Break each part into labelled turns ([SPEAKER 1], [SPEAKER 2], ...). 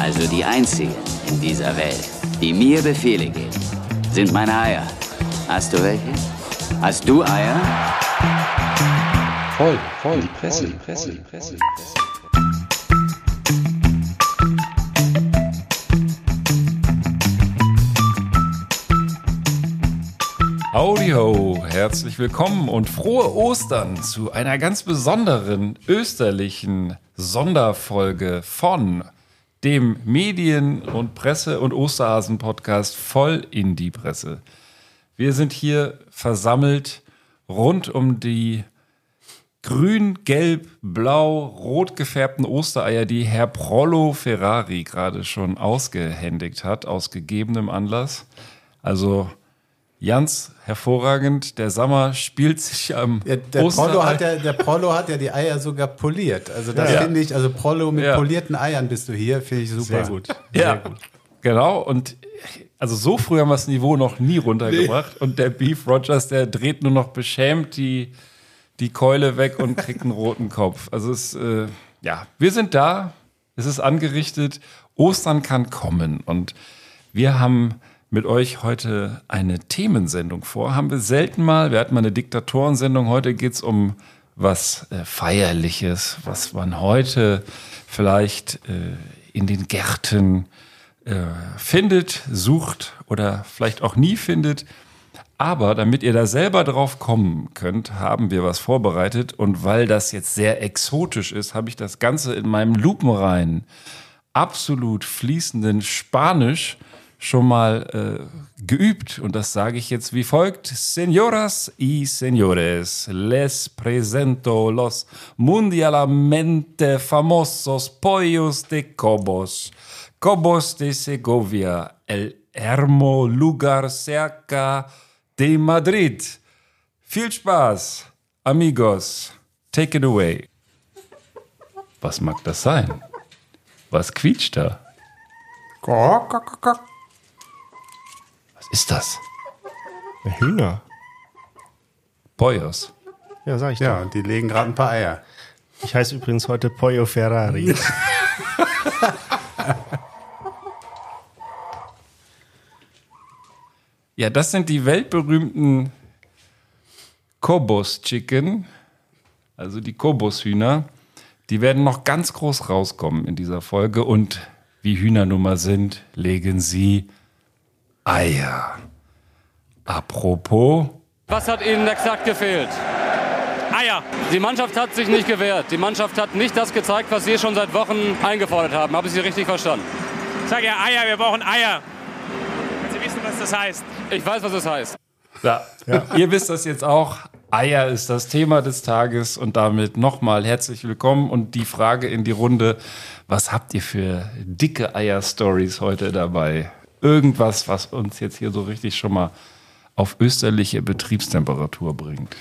[SPEAKER 1] also die einzige in dieser Welt, die mir Befehle gibt, sind meine Eier. Hast du welche? Hast du Eier?
[SPEAKER 2] Voll, voll, die Presse, die Presse, die Presse, die Presse. Howdy ho, herzlich willkommen und frohe Ostern zu einer ganz besonderen österlichen Sonderfolge von dem Medien- und Presse- und Osterhasen-Podcast voll in die Presse. Wir sind hier versammelt rund um die grün, gelb, blau, rot gefärbten Ostereier, die Herr Prollo Ferrari gerade schon ausgehändigt hat, aus gegebenem Anlass. Also Ganz hervorragend. Der Sommer spielt sich am
[SPEAKER 3] ja, der, Prollo hat ja, der Prollo hat ja die Eier sogar poliert. Also das ja. finde ich, also Prollo mit ja. polierten Eiern bist du hier, finde ich super.
[SPEAKER 2] Sehr gut. Sehr ja, gut. genau. Und also so früh haben wir das Niveau noch nie runtergebracht. Nee. Und der Beef Rogers, der dreht nur noch beschämt die, die Keule weg und kriegt einen roten Kopf. Also es, äh, ja, wir sind da. Es ist angerichtet. Ostern kann kommen. Und wir haben mit euch heute eine Themensendung vor. Haben wir selten mal. Wir hatten mal eine Diktatorensendung. Heute geht es um was äh, Feierliches, was man heute vielleicht äh, in den Gärten äh, findet, sucht oder vielleicht auch nie findet. Aber damit ihr da selber drauf kommen könnt, haben wir was vorbereitet. Und weil das jetzt sehr exotisch ist, habe ich das Ganze in meinem lupenreinen, absolut fließenden Spanisch schon mal äh, geübt und das sage ich jetzt wie folgt. Señoras y señores, les presento los mundialmente famosos pollos de Cobos. Cobos de Segovia, el hermo lugar cerca de Madrid. Viel Spaß, amigos. Take it away. Was mag das sein? Was quietscht da? Ist das?
[SPEAKER 3] Hühner.
[SPEAKER 2] Poyos.
[SPEAKER 3] Ja, sag ich doch. Ja, die legen gerade ein paar Eier.
[SPEAKER 4] Ich heiße übrigens heute Pollo Ferrari.
[SPEAKER 2] ja, das sind die weltberühmten Kobos Chicken, also die Kobos Hühner. Die werden noch ganz groß rauskommen in dieser Folge und wie Hühner nun mal sind, legen sie Eier. Apropos.
[SPEAKER 5] Was hat Ihnen exakt gefehlt? Eier. Die Mannschaft hat sich nicht gewehrt. Die Mannschaft hat nicht das gezeigt, was Sie schon seit Wochen eingefordert haben. Habe ich Sie richtig verstanden?
[SPEAKER 6] Ich sage ja Eier, wir brauchen Eier. Wenn Sie wissen, was das heißt.
[SPEAKER 5] Ich weiß, was das heißt.
[SPEAKER 2] Ja, ja. Ihr wisst das jetzt auch. Eier ist das Thema des Tages und damit nochmal herzlich willkommen und die Frage in die Runde. Was habt ihr für dicke Eier-Stories heute dabei? Irgendwas, was uns jetzt hier so richtig schon mal auf österliche Betriebstemperatur bringt.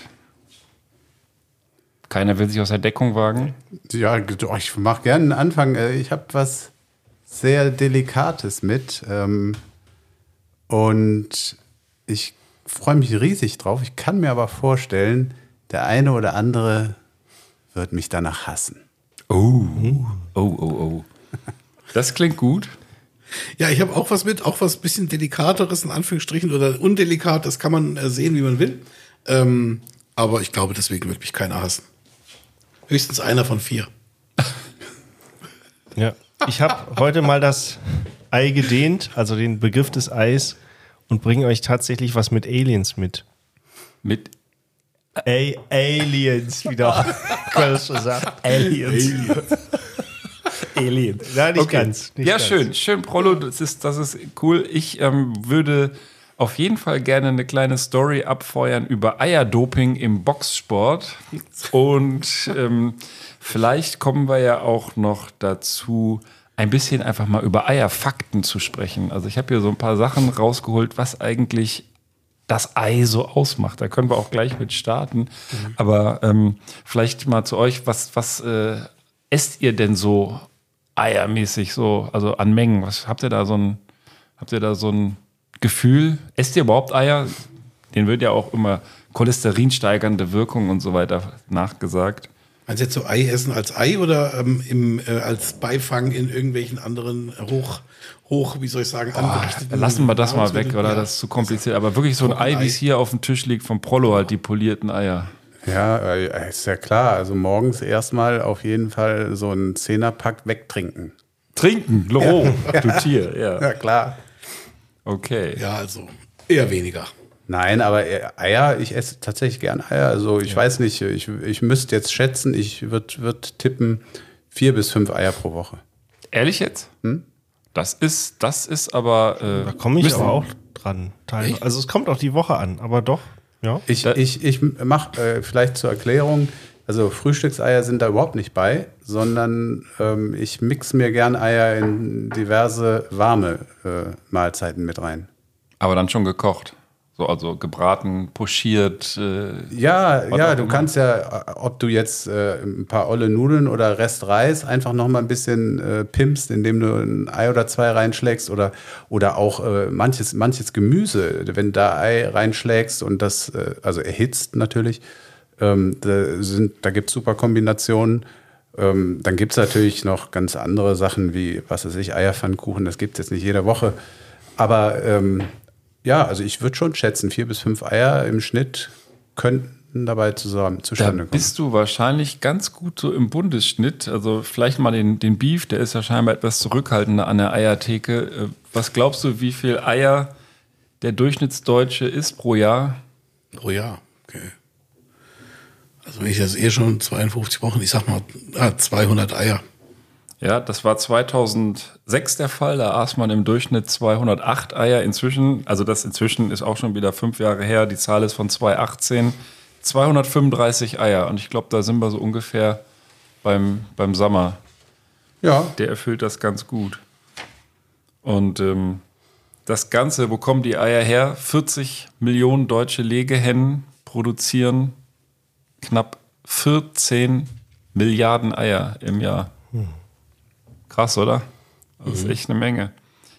[SPEAKER 2] Keiner will sich aus der Deckung wagen?
[SPEAKER 3] Ja, ich mache gerne einen Anfang. Äh, ich habe was sehr Delikates mit. Ähm, und ich freue mich riesig drauf. Ich kann mir aber vorstellen, der eine oder andere wird mich danach hassen.
[SPEAKER 2] Oh, oh, oh, oh. Das klingt gut.
[SPEAKER 7] Ja, ich habe auch was mit, auch was bisschen delikateres in Anführungsstrichen oder undelikat, das kann man äh, sehen, wie man will. Ähm, aber ich glaube, deswegen wird mich keiner hassen. Höchstens einer von vier.
[SPEAKER 4] Ja, ich habe heute mal das Ei gedehnt, also den Begriff des Eis, und bringe euch tatsächlich was mit Aliens mit.
[SPEAKER 2] Mit
[SPEAKER 4] A Aliens, wie der Aliens. Aliens.
[SPEAKER 2] Alien.
[SPEAKER 4] Nein, nicht okay. ganz. Nicht
[SPEAKER 2] ja,
[SPEAKER 4] ganz.
[SPEAKER 2] schön. Schön, Prollo, das ist, das ist cool. Ich ähm, würde auf jeden Fall gerne eine kleine Story abfeuern über Eierdoping im Boxsport. Und ähm, vielleicht kommen wir ja auch noch dazu, ein bisschen einfach mal über Eierfakten zu sprechen. Also ich habe hier so ein paar Sachen rausgeholt, was eigentlich das Ei so ausmacht. Da können wir auch gleich mit starten. Mhm. Aber ähm, vielleicht mal zu euch, was, was äh, esst ihr denn so eiermäßig so, also an Mengen? Was habt ihr da so ein, habt ihr da so ein Gefühl? Esst ihr überhaupt Eier? Den wird ja auch immer cholesterinsteigernde Wirkung und so weiter nachgesagt.
[SPEAKER 7] Meinst du jetzt so Ei essen als Ei oder ähm, im, äh, als Beifang in irgendwelchen anderen hoch, hoch, wie soll ich sagen, angerichteten
[SPEAKER 2] Lassen wir das mal weg, oder?
[SPEAKER 7] Ja.
[SPEAKER 2] Das ist zu kompliziert. Aber wirklich so ein Ei, wie es hier auf dem Tisch liegt, vom Prollo halt, die polierten Eier.
[SPEAKER 3] Ja, äh, ist ja klar. Also morgens erstmal auf jeden Fall so einen Zehnerpack wegtrinken.
[SPEAKER 2] Trinken, Loro, du Tier, ja.
[SPEAKER 3] Ja, klar.
[SPEAKER 2] Okay.
[SPEAKER 7] Ja, also eher weniger.
[SPEAKER 3] Nein, aber Eier, ich esse tatsächlich gern Eier. Also ich weiß nicht, ich, ich müsste jetzt schätzen, ich würde würd tippen vier bis fünf Eier pro Woche.
[SPEAKER 2] Ehrlich jetzt? Das ist, das ist aber. Äh,
[SPEAKER 4] Da komme ich aber auch dran. teilweise. Also es kommt auf die Woche an, aber doch. Ja.
[SPEAKER 3] Ich, ich, ich mache äh, vielleicht zur Erklärung, also Frühstückseier sind da überhaupt nicht bei, sondern ähm, ich mix mir gern Eier in diverse warme äh, Mahlzeiten mit rein.
[SPEAKER 2] Aber dann schon gekocht. So, also gebraten, pochiert. Äh,
[SPEAKER 3] Ja, ja, du
[SPEAKER 2] immer.
[SPEAKER 3] kannst ja, äh, ob du jetzt äh, ein paar olle Nudeln oder Rest Reis einfach noch mal ein bisschen äh, pimpst, indem du ein Ei oder zwei reinschlägst oder, oder auch äh, manches, manches Gemüse, wenn da Ei reinschlägst und das, äh, also erhitzt natürlich, ähm, da, sind, da gibt es super Kombinationen. Ähm, dann gibt es natürlich noch ganz andere Sachen wie, was weiß ich, Eierpfannkuchen, das gibt es jetzt nicht jede Woche. Aber ähm, ja, also ich würde schon schätzen, vier bis fünf Eier im Schnitt könnten dabei zusammen
[SPEAKER 2] da
[SPEAKER 3] zustande kommen.
[SPEAKER 2] bist du wahrscheinlich ganz gut so im Bundesschnitt. Also vielleicht mal den, den Beef, der ist ja scheinbar etwas zurückhaltender an der Eiertheke. Äh, Was glaubst du, wie viel Eier der Durchschnittsdeutsche isst pro Jahr?
[SPEAKER 7] Pro Jahr. Okay. Also wenn ich das eh schon 52 Wochen, ich sag mal ah, 200 Eier.
[SPEAKER 2] Ja, das war 2006 der Fall. Da aß man im Durchschnitt 208 Eier. Inzwischen, also das inzwischen ist auch schon wieder fünf Jahre her. Die Zahl ist von 2018. 235 Eier. Und ich glaube, da sind wir so ungefähr beim, beim Sommer.
[SPEAKER 3] Ja,
[SPEAKER 2] Der erfüllt das ganz gut. Und ähm, das Ganze, wo kommen die Eier her? 40 Millionen deutsche Legehennen produzieren knapp 14 Milliarden Eier im Jahr. Krass, oder? Das ist echt eine Menge.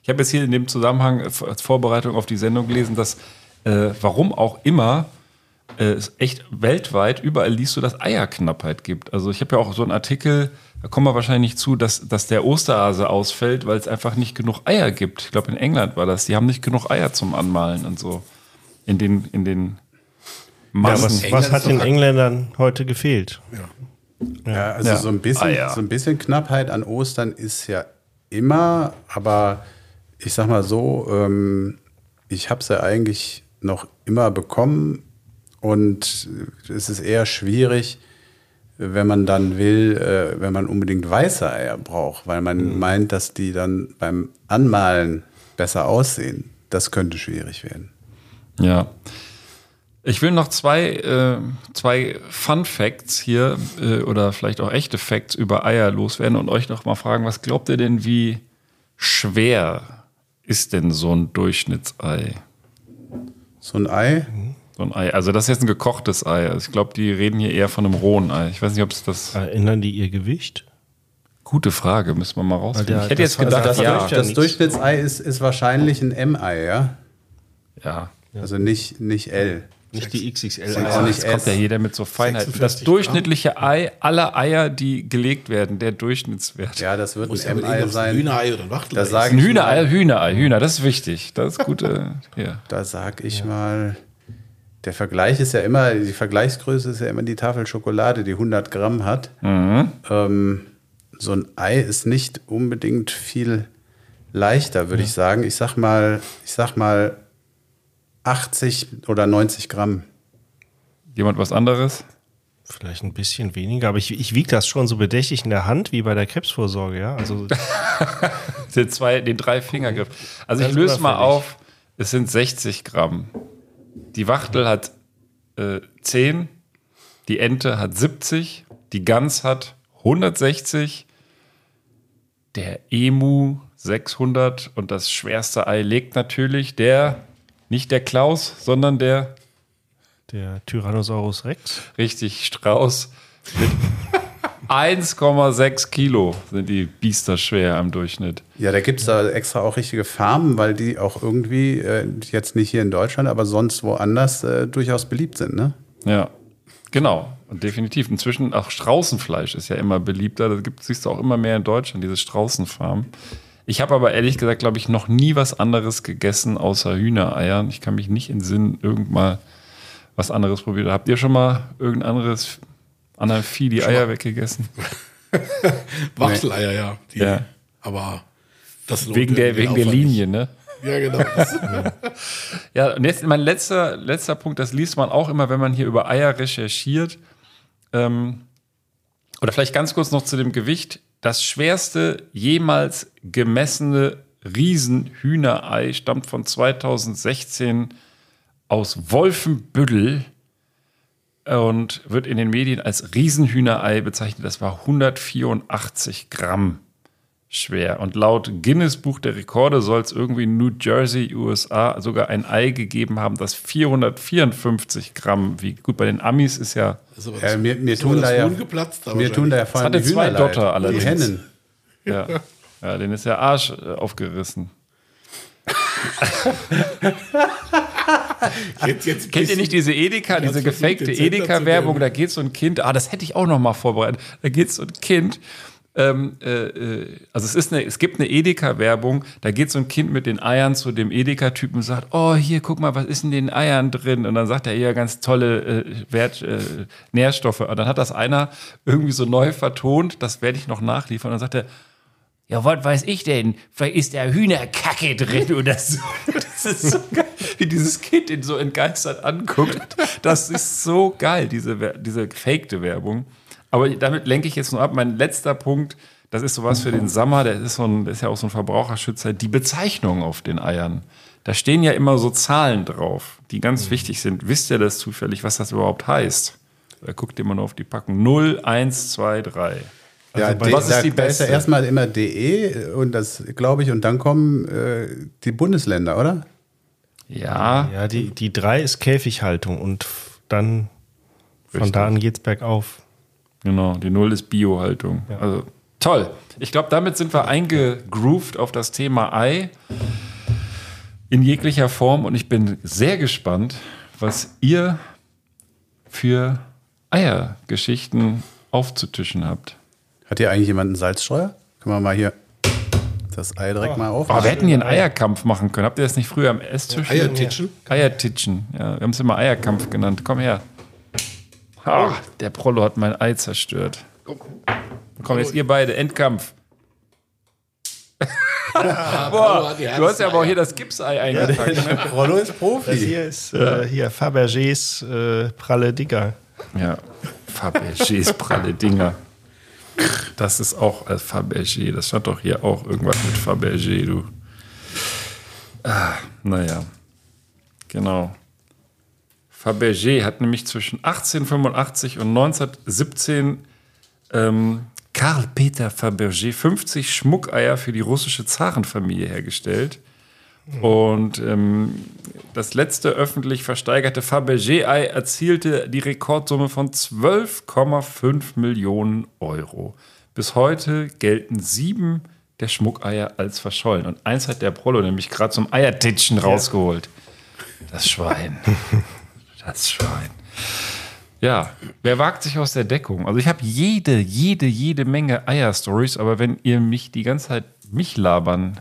[SPEAKER 2] Ich habe jetzt hier in dem Zusammenhang äh, als Vorbereitung auf die Sendung gelesen, dass äh, warum auch immer äh, es echt weltweit überall liest du, dass Eierknappheit gibt. Also ich habe ja auch so einen Artikel, da kommen wir wahrscheinlich nicht zu, dass, dass der Osterhase ausfällt, weil es einfach nicht genug Eier gibt. Ich glaube, in England war das. Die haben nicht genug Eier zum Anmalen und so. In den, in den
[SPEAKER 4] Ja,
[SPEAKER 2] Massen.
[SPEAKER 4] was,
[SPEAKER 7] England
[SPEAKER 4] was
[SPEAKER 7] ist
[SPEAKER 4] hat den Engländern heute gefehlt?
[SPEAKER 3] ja also
[SPEAKER 2] Ja.
[SPEAKER 3] So, ein bisschen,
[SPEAKER 2] Eier.
[SPEAKER 3] so ein bisschen Knappheit an Ostern ist ja immer, aber ich sag mal so, ähm, ich habe es ja eigentlich noch immer bekommen und es ist eher schwierig, wenn man dann will, äh, wenn man unbedingt weiße Eier braucht, weil man meint, dass die dann beim Anmalen besser aussehen. Das könnte schwierig werden.
[SPEAKER 2] Ja. Ich will noch zwei, äh, zwei Fun Facts hier äh, oder vielleicht auch echte Facts über Eier loswerden und euch noch mal fragen, was glaubt ihr denn, wie schwer ist denn so ein Durchschnittsei?
[SPEAKER 3] So ein Ei,
[SPEAKER 2] So ein Ei. Also das ist jetzt ein gekochtes Ei. Also ich glaube, die reden hier eher von einem rohen Ei. Ich weiß nicht, ob es das.
[SPEAKER 4] Erinnern die ihr Gewicht?
[SPEAKER 2] Gute Frage, müssen wir mal rausfinden.
[SPEAKER 4] der-
[SPEAKER 2] ich hätte jetzt gedacht,
[SPEAKER 4] das
[SPEAKER 2] ja.
[SPEAKER 3] das. Durchschnittsei ist, ist wahrscheinlich ein M-Ei, ja?
[SPEAKER 2] ja.
[SPEAKER 3] Also nicht, nicht L.
[SPEAKER 4] Nicht die XXL.
[SPEAKER 2] Ja,
[SPEAKER 3] nicht
[SPEAKER 2] jetzt kommt ja jeder mit so Feinheiten. Das
[SPEAKER 7] 46
[SPEAKER 2] durchschnittliche Ei aller Eier, die gelegt werden, der Durchschnittswert.
[SPEAKER 3] Ja, das wird
[SPEAKER 7] Muss ja
[SPEAKER 3] ein M-Ei sein.
[SPEAKER 7] Hühnerei oder ein Wachtelei
[SPEAKER 2] Ein Hühnerei, Hühnerei, Hühner, das ist wichtig. Das ist gute. Ja.
[SPEAKER 3] da sag ich mal, der Vergleich ist ja immer, die Vergleichsgröße ist ja immer die Tafel Schokolade, die 100 Gramm hat. Ähm, so ein Ei ist nicht unbedingt viel leichter, würde ich sagen. Ich sag mal, ich sag mal 80 oder 90 Gramm.
[SPEAKER 2] Jemand was anderes?
[SPEAKER 4] Vielleicht ein bisschen weniger, aber ich, ich wiege das schon so bedächtig in der Hand wie bei der Krebsvorsorge, ja. Also
[SPEAKER 2] Den, zwei, den drei Fingergriff. Also ich löse mal auf. Es sind 60 Gramm. Die Wachtel hat äh, 10, die Ente hat 70, die Gans hat 160, der Emu 600 und das schwerste Ei legt natürlich der, nicht der Klaus, sondern der
[SPEAKER 4] der Tyrannosaurus Rex.
[SPEAKER 2] richtig Strauß mit 1,6 Kilo sind die Biester schwer im Durchschnitt.
[SPEAKER 3] Ja, da gibt es da extra auch richtige Farmen, weil die auch irgendwie, äh, jetzt nicht hier in Deutschland, aber sonst woanders äh, durchaus beliebt sind, ne?
[SPEAKER 2] Ja, genau. Und definitiv. Inzwischen auch Straußenfleisch ist ja immer beliebter. Da gibt, siehst du auch immer mehr in Deutschland, diese Straußenfarmen. Ich habe aber ehrlich gesagt, glaube ich, noch nie was anderes gegessen außer Hühnereiern. Ich kann mich nicht in Sinn irgend mal was anderes probiert. Habt ihr schon mal irgendein anderes, anderen Vieh die Eier weggegessen?
[SPEAKER 7] Wachteleier, ja. Die,
[SPEAKER 2] Ja.
[SPEAKER 7] Aber das lohnt
[SPEAKER 2] Wegen der, wegen der Linie, ne?
[SPEAKER 7] nicht. Ja, genau.
[SPEAKER 2] Ja, und jetzt mein letzter, letzter Punkt, das liest man auch immer, wenn man hier über Eier recherchiert. Ähm, oder vielleicht ganz kurz noch zu dem Gewicht. Das schwerste jemals gemessene Riesenhühnerei stammt von 2016 aus Wolfenbüttel und wird in den Medien als Riesenhühnerei bezeichnet. Das war 184 Gramm schwer. Und laut Guinness Buch der Rekorde soll es irgendwie in New Jersey, USA, sogar ein Ei gegeben haben, das 454 Gramm wiegt. Gut, bei den Amis ist ja
[SPEAKER 7] Ist aber
[SPEAKER 3] Ja, mir, mir
[SPEAKER 7] ist
[SPEAKER 3] tun da ja,
[SPEAKER 7] geplatzt,
[SPEAKER 3] mir tun da ja vor allem
[SPEAKER 2] hatte
[SPEAKER 3] die
[SPEAKER 2] zwei Dotter allerdings.
[SPEAKER 3] Die Hennen.
[SPEAKER 2] Ja. ja, denen ist der Arsch äh, aufgerissen.
[SPEAKER 7] Jetzt, jetzt
[SPEAKER 2] Kennt ihr nicht diese Edeka, diese gefakte
[SPEAKER 7] den
[SPEAKER 2] Edeka-Werbung? Da geht so ein Kind, ah, das hätte ich auch noch mal vorbereitet. Da geht so ein Kind, ähm, äh, äh, also es, ist eine, es gibt eine Edeka-Werbung, da geht so ein Kind mit den Eiern zu dem Edeka-Typen und sagt, oh, hier, guck mal, was ist in den Eiern drin? Und dann sagt er, ja, ganz tolle äh, Wert, äh, Nährstoffe. Und dann hat das einer irgendwie so neu vertont, das werde ich noch nachliefern. Und dann sagt er, ja, was weiß ich denn? Vielleicht ist da Hühnerkacke drin oder so. Das ist so geil, wie dieses Kind ihn so entgeistert anguckt. Das ist so geil, diese, diese gefakte Werbung. Aber damit lenke ich jetzt nur ab. Mein letzter Punkt, das ist sowas für den Sommer, der ist, so ein, der ist ja auch so ein Verbraucherschützer, die Bezeichnung auf den Eiern. Da stehen ja immer so Zahlen drauf, die ganz wichtig sind. Wisst ihr das zufällig, was das überhaupt heißt? Da guckt ihr mal nur auf die Packung. 0, 1, 2, 3.
[SPEAKER 3] Ja,
[SPEAKER 4] bei-
[SPEAKER 3] D-
[SPEAKER 2] was ist
[SPEAKER 3] da,
[SPEAKER 2] die
[SPEAKER 3] da ist ja
[SPEAKER 2] beste?
[SPEAKER 3] erstmal immer DE und das glaube ich, und dann kommen äh, die Bundesländer, oder?
[SPEAKER 2] Ja,
[SPEAKER 4] Ja, die, die drei ist Käfighaltung und dann von
[SPEAKER 2] Richtig.
[SPEAKER 4] da an geht's bergauf.
[SPEAKER 2] Genau, die Null ist Biohaltung. Also toll. Ich glaube, damit sind wir eingegroovt auf das Thema Ei in jeglicher Form und ich bin sehr gespannt, was ihr für Eiergeschichten aufzutischen habt.
[SPEAKER 3] Hat hier eigentlich jemand einen Salzstreuer? Können wir mal hier das Ei direkt mal auf.
[SPEAKER 2] Oh, wir hätten hier einen Eierkampf machen können. Habt ihr das nicht früher am Esstisch?
[SPEAKER 7] Eiertitschen?
[SPEAKER 2] Eiertitschen. Ja, wir haben es immer Eierkampf genannt. Komm her. Ah, der Prollo hat mein Ei zerstört. Komm, jetzt ihr beide, Endkampf. Boah, du hast ja aber auch hier das Gipsei eingepackt. ne?
[SPEAKER 3] Rollo ist Profi.
[SPEAKER 4] Das hier ist äh, hier Fabergés äh, pralle Digger.
[SPEAKER 2] Ja, Fabergés pralle Dinger. Das ist auch äh, Fabergé. Das stand doch hier auch irgendwas mit Fabergé, du. Ah, naja. Genau. Fabergé hat nämlich zwischen 1885 und 1917 ähm, Karl Peter Fabergé 50 Schmuckeier für die russische Zarenfamilie hergestellt. Und ähm, das letzte öffentlich versteigerte Fabergé-Ei erzielte die Rekordsumme von 12,5 Millionen Euro. Bis heute gelten sieben der Schmuckeier als verschollen. Und eins hat der Prollo nämlich gerade zum Eiertitschen rausgeholt. Das Schwein. Das Schwein. Ja, wer wagt sich aus der Deckung? Also ich habe jede, jede, jede Menge Eier-Stories, aber wenn ihr mich die ganze Zeit mich labern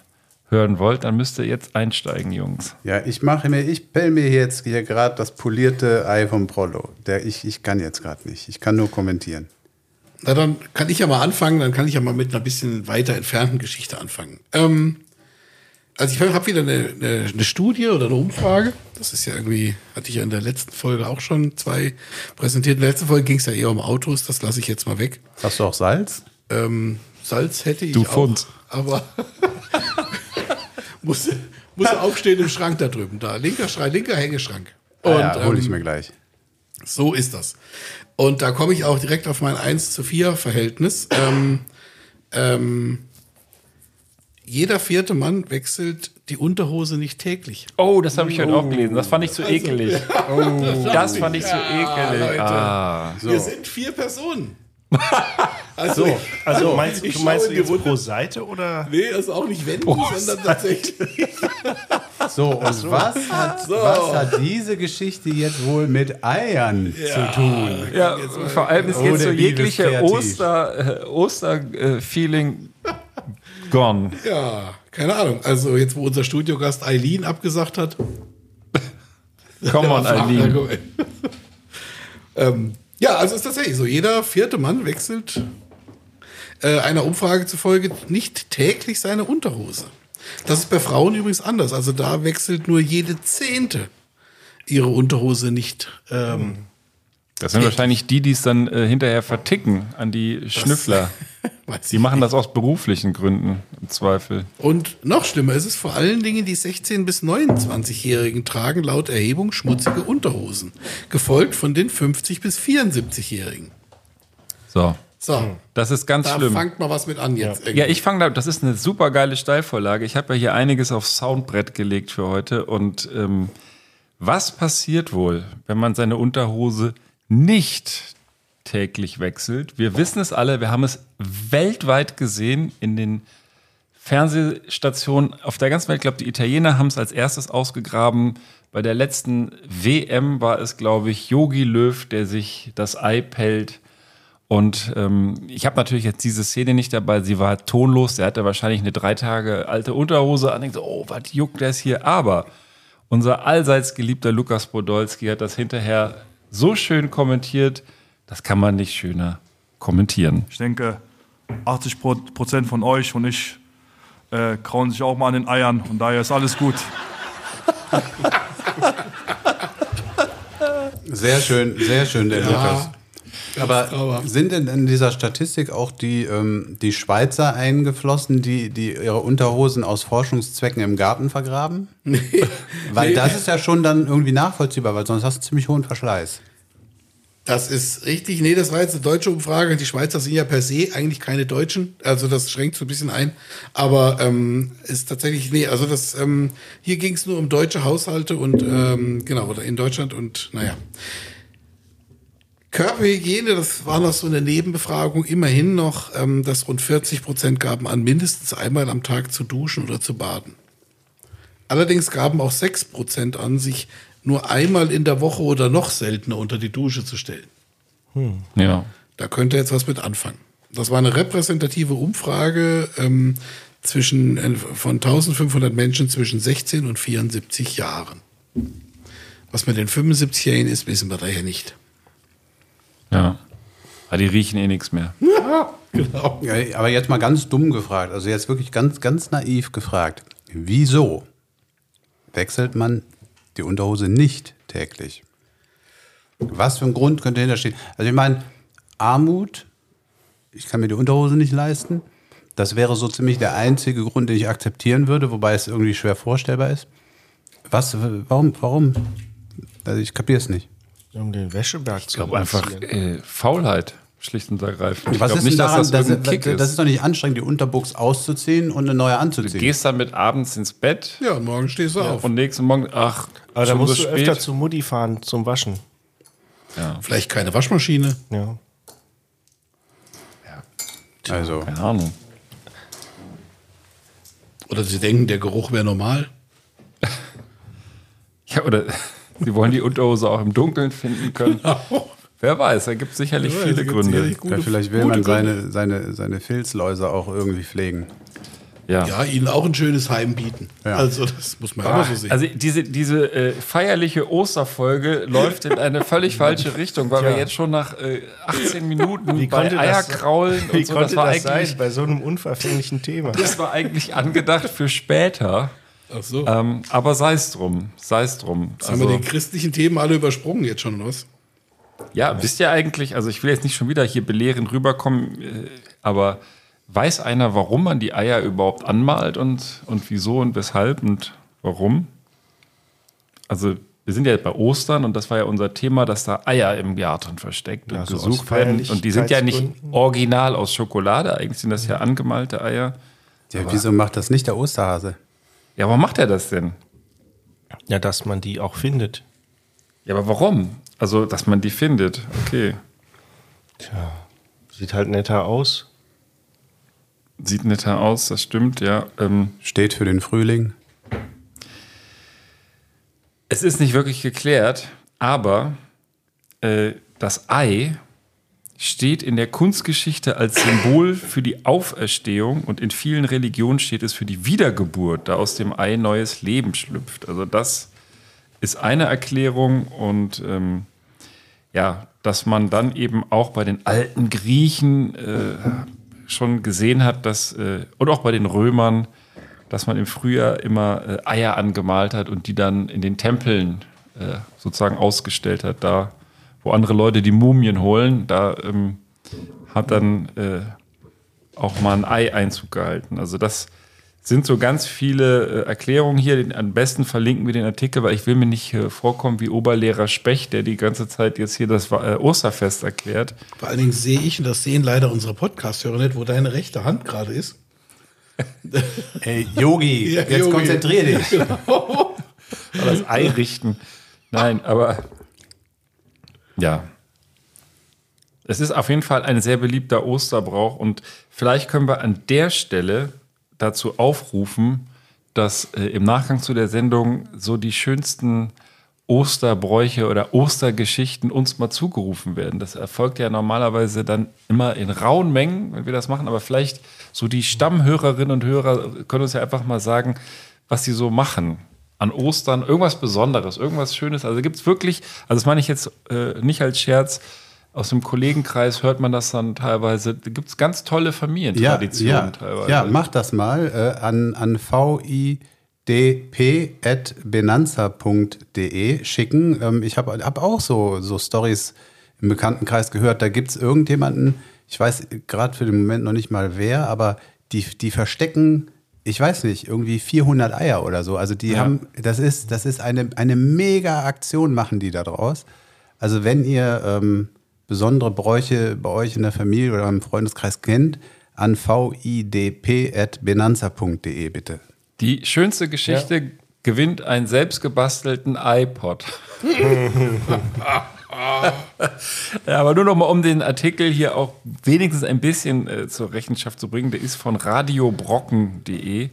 [SPEAKER 2] hören wollt, dann müsst ihr jetzt einsteigen, Jungs.
[SPEAKER 3] Ja, ich mache mir, ich pell mir jetzt hier gerade das polierte Ei vom Prollo. Der, ich, ich kann jetzt gerade nicht. Ich kann nur kommentieren.
[SPEAKER 7] Na, dann kann ich ja mal anfangen, dann kann ich ja mal mit einer bisschen weiter entfernten Geschichte anfangen. Ähm, also ich habe wieder eine, eine, eine Studie oder eine Umfrage. Das ist ja irgendwie, hatte ich ja in der letzten Folge auch schon zwei präsentiert. In der letzten Folge ging es ja eher um Autos, das lasse ich jetzt mal weg.
[SPEAKER 3] Hast du auch Salz?
[SPEAKER 7] Ähm, Salz hätte ich
[SPEAKER 2] Du
[SPEAKER 7] auch,
[SPEAKER 2] Fund.
[SPEAKER 7] aber muss, muss aufstehen im Schrank da drüben. Da, linker Schrank, linker Hängeschrank. Und,
[SPEAKER 3] Und, ja, hol ich
[SPEAKER 7] ähm,
[SPEAKER 3] mir gleich.
[SPEAKER 7] so ist das. Und da komme ich auch direkt auf mein 1 zu 4 Verhältnis. Ähm, ähm, jeder vierte Mann wechselt die Unterhose nicht täglich.
[SPEAKER 2] Oh, das habe ich heute auch gelesen. Das fand ich zu ekelig. Oh, das fand ich zu ekelig.
[SPEAKER 7] Leute.
[SPEAKER 2] Ah.
[SPEAKER 7] Wir sind vier Personen. Also,
[SPEAKER 4] Also meinst,
[SPEAKER 7] ich
[SPEAKER 4] du meinst du jetzt pro Seite oder?
[SPEAKER 7] nee, also auch nicht wenden, sondern tatsächlich.
[SPEAKER 3] So, und Was, hat, was hat diese Geschichte jetzt wohl mit Eiern zu tun?
[SPEAKER 2] Ja, vor allem ist
[SPEAKER 3] Oh,
[SPEAKER 2] jetzt so
[SPEAKER 3] Beef ist
[SPEAKER 2] jegliche
[SPEAKER 3] kreativ.
[SPEAKER 2] Oster, äh, Oster-Feeling gone.
[SPEAKER 7] Ja, keine Ahnung. Also jetzt, wo unser Studiogast Eileen abgesagt hat.
[SPEAKER 2] Come on, Eileen.
[SPEAKER 7] ähm, ja, also ist tatsächlich so. Jeder vierte Mann wechselt äh, einer Umfrage zufolge nicht täglich seine Unterhose. Das ist bei Frauen übrigens anders. Also da wechselt nur jede Zehnte ihre Unterhose nicht. Ähm,
[SPEAKER 2] Das sind wahrscheinlich die, die es dann äh, hinterher verticken an die Schnüffler.
[SPEAKER 7] weiß
[SPEAKER 2] Die machen
[SPEAKER 7] nicht.
[SPEAKER 2] das aus beruflichen Gründen im Zweifel.
[SPEAKER 7] Und noch schlimmer ist es vor allen Dingen, die 16- bis 29-Jährigen tragen laut Erhebung schmutzige Unterhosen. Gefolgt von den 50- bis 74-Jährigen.
[SPEAKER 2] So,
[SPEAKER 7] So,
[SPEAKER 2] das ist ganz
[SPEAKER 7] da
[SPEAKER 2] schlimm.
[SPEAKER 7] fangt mal was mit an jetzt.
[SPEAKER 2] Ja, ich fange da, das ist eine super geile Steilvorlage. Ich habe ja hier einiges aufs Soundbrett gelegt für heute. Und ähm, was passiert wohl, wenn man seine Unterhose nicht täglich wechselt? Wir wissen es alle, wir haben es weltweit gesehen in den Fernsehstationen auf der ganzen Welt. Ich glaube, die Italiener haben es als erstes ausgegraben. Bei der letzten WM war es, glaube ich, Yogi Löw, der sich das Ei pellt. Und ähm, ich habe natürlich jetzt diese Szene nicht dabei. Sie war tonlos. Der hatte wahrscheinlich eine drei Tage alte Unterhose an. Denkt so, oh, was juckt das hier? Aber unser allseits geliebter Lukas Podolski hat das hinterher so schön kommentiert. Das kann man nicht schöner kommentieren.
[SPEAKER 8] Ich denke, 80 Pro- Prozent von euch und ich äh, krauen sich auch mal an den Eiern und daher ist alles gut.
[SPEAKER 3] Sehr schön, sehr schön, der Lukas. Aber sind denn in dieser Statistik auch die, ähm, die Schweizer eingeflossen, die, die ihre Unterhosen aus Forschungszwecken im Garten vergraben? Nee. Weil das ist ja schon dann irgendwie nachvollziehbar, weil sonst hast du ziemlich hohen Verschleiß.
[SPEAKER 7] Das ist richtig. Nee, das war jetzt eine deutsche Umfrage. Die Schweizer sind ja per se eigentlich keine Deutschen. Also das schränkt so ein bisschen ein. Aber ähm, ist tatsächlich, nee, also das, ähm, hier ging es nur um deutsche Haushalte und ähm, genau, oder in Deutschland und naja. Körperhygiene, das war noch so eine Nebenbefragung, immerhin noch, ähm, dass rund 40 Prozent gaben an, mindestens einmal am Tag zu duschen oder zu baden. Allerdings gaben auch 6 Prozent an, sich nur einmal in der Woche oder noch seltener unter die Dusche zu stellen.
[SPEAKER 2] Ja.
[SPEAKER 7] Da könnte jetzt was mit anfangen. Das war eine repräsentative Umfrage ähm, zwischen, äh, von 1500 Menschen zwischen 16 und 74 Jahren. Was mit den 75-Jährigen ist, wissen wir daher nicht.
[SPEAKER 2] Ja. Aber die riechen eh nichts mehr.
[SPEAKER 7] Genau.
[SPEAKER 3] Ja, aber jetzt mal ganz dumm gefragt, also jetzt wirklich ganz, ganz naiv gefragt. Wieso wechselt man die Unterhose nicht täglich? Was für ein Grund könnte hinterstehen? Also ich meine, Armut, ich kann mir die Unterhose nicht leisten. Das wäre so ziemlich der einzige Grund, den ich akzeptieren würde, wobei es irgendwie schwer vorstellbar ist. Was, warum, warum? Also ich kapiere es nicht.
[SPEAKER 4] Um den Wäscheberg
[SPEAKER 2] Ich
[SPEAKER 4] zu
[SPEAKER 2] glaube einfach äh, Faulheit, schlicht und ergreifend. Ich
[SPEAKER 3] Was
[SPEAKER 2] glaube
[SPEAKER 3] ist denn
[SPEAKER 2] nicht, dass
[SPEAKER 3] daran,
[SPEAKER 2] das
[SPEAKER 3] das, das,
[SPEAKER 2] Kick
[SPEAKER 3] das
[SPEAKER 2] ist.
[SPEAKER 3] ist doch nicht anstrengend, die Unterbuchs auszuziehen und eine neue
[SPEAKER 2] Du
[SPEAKER 3] anzuziehen.
[SPEAKER 2] gehst damit abends ins Bett
[SPEAKER 7] Ja, und morgen stehst du auf.
[SPEAKER 2] und nächsten Morgen, ach,
[SPEAKER 4] Aber da musst
[SPEAKER 2] so
[SPEAKER 4] du
[SPEAKER 2] spät.
[SPEAKER 4] öfter zu Mutti fahren zum Waschen.
[SPEAKER 7] Vielleicht keine Waschmaschine.
[SPEAKER 4] Ja.
[SPEAKER 3] Also,
[SPEAKER 2] Keine Ahnung.
[SPEAKER 7] Oder sie denken, der Geruch wäre normal.
[SPEAKER 2] Ja, oder sie wollen die Unterhose auch im Dunkeln finden können.
[SPEAKER 7] Genau.
[SPEAKER 2] Wer weiß, da gibt es sicherlich
[SPEAKER 7] Ja,
[SPEAKER 2] viele Gründe.
[SPEAKER 7] sicherlich gute-
[SPEAKER 3] ja, vielleicht will man seine, seine, seine Filzläuse auch irgendwie pflegen.
[SPEAKER 2] Ja.
[SPEAKER 7] Ja, ihnen auch ein schönes Heim bieten.
[SPEAKER 3] Ja.
[SPEAKER 7] Also, das muss man immer so sehen.
[SPEAKER 2] Also diese, diese äh, feierliche Osterfolge läuft in eine völlig falsche Richtung, weil wir jetzt schon nach äh, 18 Minuten
[SPEAKER 4] Wie
[SPEAKER 2] bei
[SPEAKER 4] konnte das-
[SPEAKER 2] Eierkraulen
[SPEAKER 4] Wie
[SPEAKER 2] und so,
[SPEAKER 4] konnte
[SPEAKER 2] das war
[SPEAKER 4] das
[SPEAKER 2] eigentlich
[SPEAKER 4] sein bei so einem unverfänglichen Thema?
[SPEAKER 2] das war eigentlich angedacht für später.
[SPEAKER 7] Ach so.
[SPEAKER 2] Ähm, aber sei es drum, sei es drum.
[SPEAKER 7] Jetzt haben wir die christlichen Themen alle übersprungen jetzt schon, oder was?
[SPEAKER 2] Ja, wisst ihr eigentlich, also ich will jetzt nicht schon wieder hier belehrend rüberkommen, äh, aber weiß einer, warum man die Eier überhaupt anmalt und, und wieso und weshalb und warum? Also wir sind ja bei Ostern und das war ja unser Thema, dass da Eier im Garten versteckt
[SPEAKER 4] Ja,
[SPEAKER 2] und
[SPEAKER 4] so
[SPEAKER 2] gesucht werden. Und die sind ja nicht original aus Schokolade, eigentlich sind das ja angemalte Eier.
[SPEAKER 3] Ja, wieso macht das nicht der Osterhase?
[SPEAKER 2] Ja, warum macht er das denn?
[SPEAKER 4] Ja, dass man die auch findet.
[SPEAKER 2] Ja, aber warum? Also, dass man die findet, okay.
[SPEAKER 4] Tja, sieht halt netter aus.
[SPEAKER 2] Sieht netter aus, das stimmt, ja. Ähm,
[SPEAKER 3] Steht für den Frühling.
[SPEAKER 2] Es ist nicht wirklich geklärt, aber äh, das Ei steht in der Kunstgeschichte als Symbol für die Auferstehung und in vielen Religionen steht es für die Wiedergeburt, da aus dem Ei neues Leben schlüpft. Also das ist eine Erklärung und ähm, ja, dass man dann eben auch bei den alten Griechen äh, schon gesehen hat, dass äh, und auch bei den Römern, dass man im Frühjahr immer äh, Eier angemalt hat und die dann in den Tempeln äh, sozusagen ausgestellt hat, da wo andere Leute die Mumien holen, da ähm, hat dann äh, auch mal ein Ei Einzug gehalten. Also das sind so ganz viele äh, Erklärungen hier. Den, am besten verlinken wir den Artikel, weil ich will mir nicht äh, vorkommen wie Oberlehrer Specht, der die ganze Zeit jetzt hier das äh, Osterfest erklärt.
[SPEAKER 7] Vor allen Dingen sehe ich, und das sehen leider unsere Podcast-Hörer nicht, wo deine rechte Hand gerade ist.
[SPEAKER 3] Ey, Yogi,
[SPEAKER 7] Ja,
[SPEAKER 3] jetzt
[SPEAKER 7] Yogi.
[SPEAKER 3] konzentrier dich.
[SPEAKER 2] das Ei richten. Nein, aber ja. Es ist auf jeden Fall ein sehr beliebter Osterbrauch und vielleicht können wir an der Stelle dazu aufrufen, dass äh, im Nachgang zu der Sendung so die schönsten Osterbräuche oder Ostergeschichten uns mal zugerufen werden. Das erfolgt ja normalerweise dann immer in rauen Mengen, wenn wir das machen, aber vielleicht so die Stammhörerinnen und Hörer können uns ja einfach mal sagen, was sie so machen an Ostern, irgendwas Besonderes, irgendwas Schönes. Also gibt es wirklich, also das meine ich jetzt äh, nicht als Scherz, aus dem Kollegenkreis hört man das dann teilweise, da gibt es ganz tolle
[SPEAKER 3] Ja,
[SPEAKER 2] Familientraditionen
[SPEAKER 3] ja,
[SPEAKER 2] teilweise.
[SPEAKER 3] ja, mach das mal äh, an, an vidp.benanza.de schicken. Ähm, ich habe hab auch so, so Stories im Bekanntenkreis gehört. Da gibt es irgendjemanden, ich weiß gerade für den Moment noch nicht mal wer, aber die, die verstecken, ich weiß nicht, irgendwie 400 Eier oder so. Also die
[SPEAKER 2] Ja.
[SPEAKER 3] haben, das ist, das ist eine, eine mega Aktion, machen die da draus. Also wenn ihr ähm, besondere Bräuche bei euch in der Familie oder im Freundeskreis kennt, an vidp.benanza.de bitte.
[SPEAKER 2] Die schönste Geschichte gewinnt einen selbstgebastelten iPod. ja, aber nur noch mal, um den Artikel hier auch wenigstens ein bisschen äh, zur Rechenschaft zu bringen. Der ist von radiobrocken.de.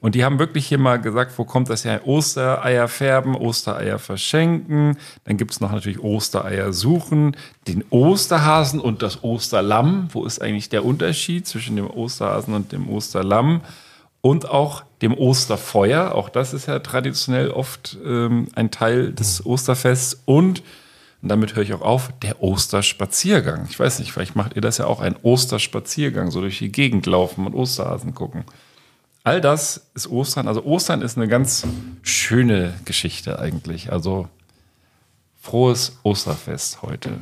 [SPEAKER 2] Und die haben wirklich hier mal gesagt, wo kommt das her? Ostereier färben, Ostereier verschenken. Dann gibt es noch natürlich Ostereier suchen, den Osterhasen und das Osterlamm. Wo ist eigentlich der Unterschied zwischen dem Osterhasen und dem Osterlamm? Und auch dem Osterfeuer. Auch das ist ja traditionell oft ähm, ein Teil des Osterfests. Und, und damit höre ich auch auf, der Osterspaziergang. Ich weiß nicht, vielleicht macht ihr das ja auch, einen Osterspaziergang, so durch die Gegend laufen und Osterhasen gucken. All das ist Ostern. Also Ostern ist eine ganz schöne Geschichte eigentlich. Also frohes Osterfest heute.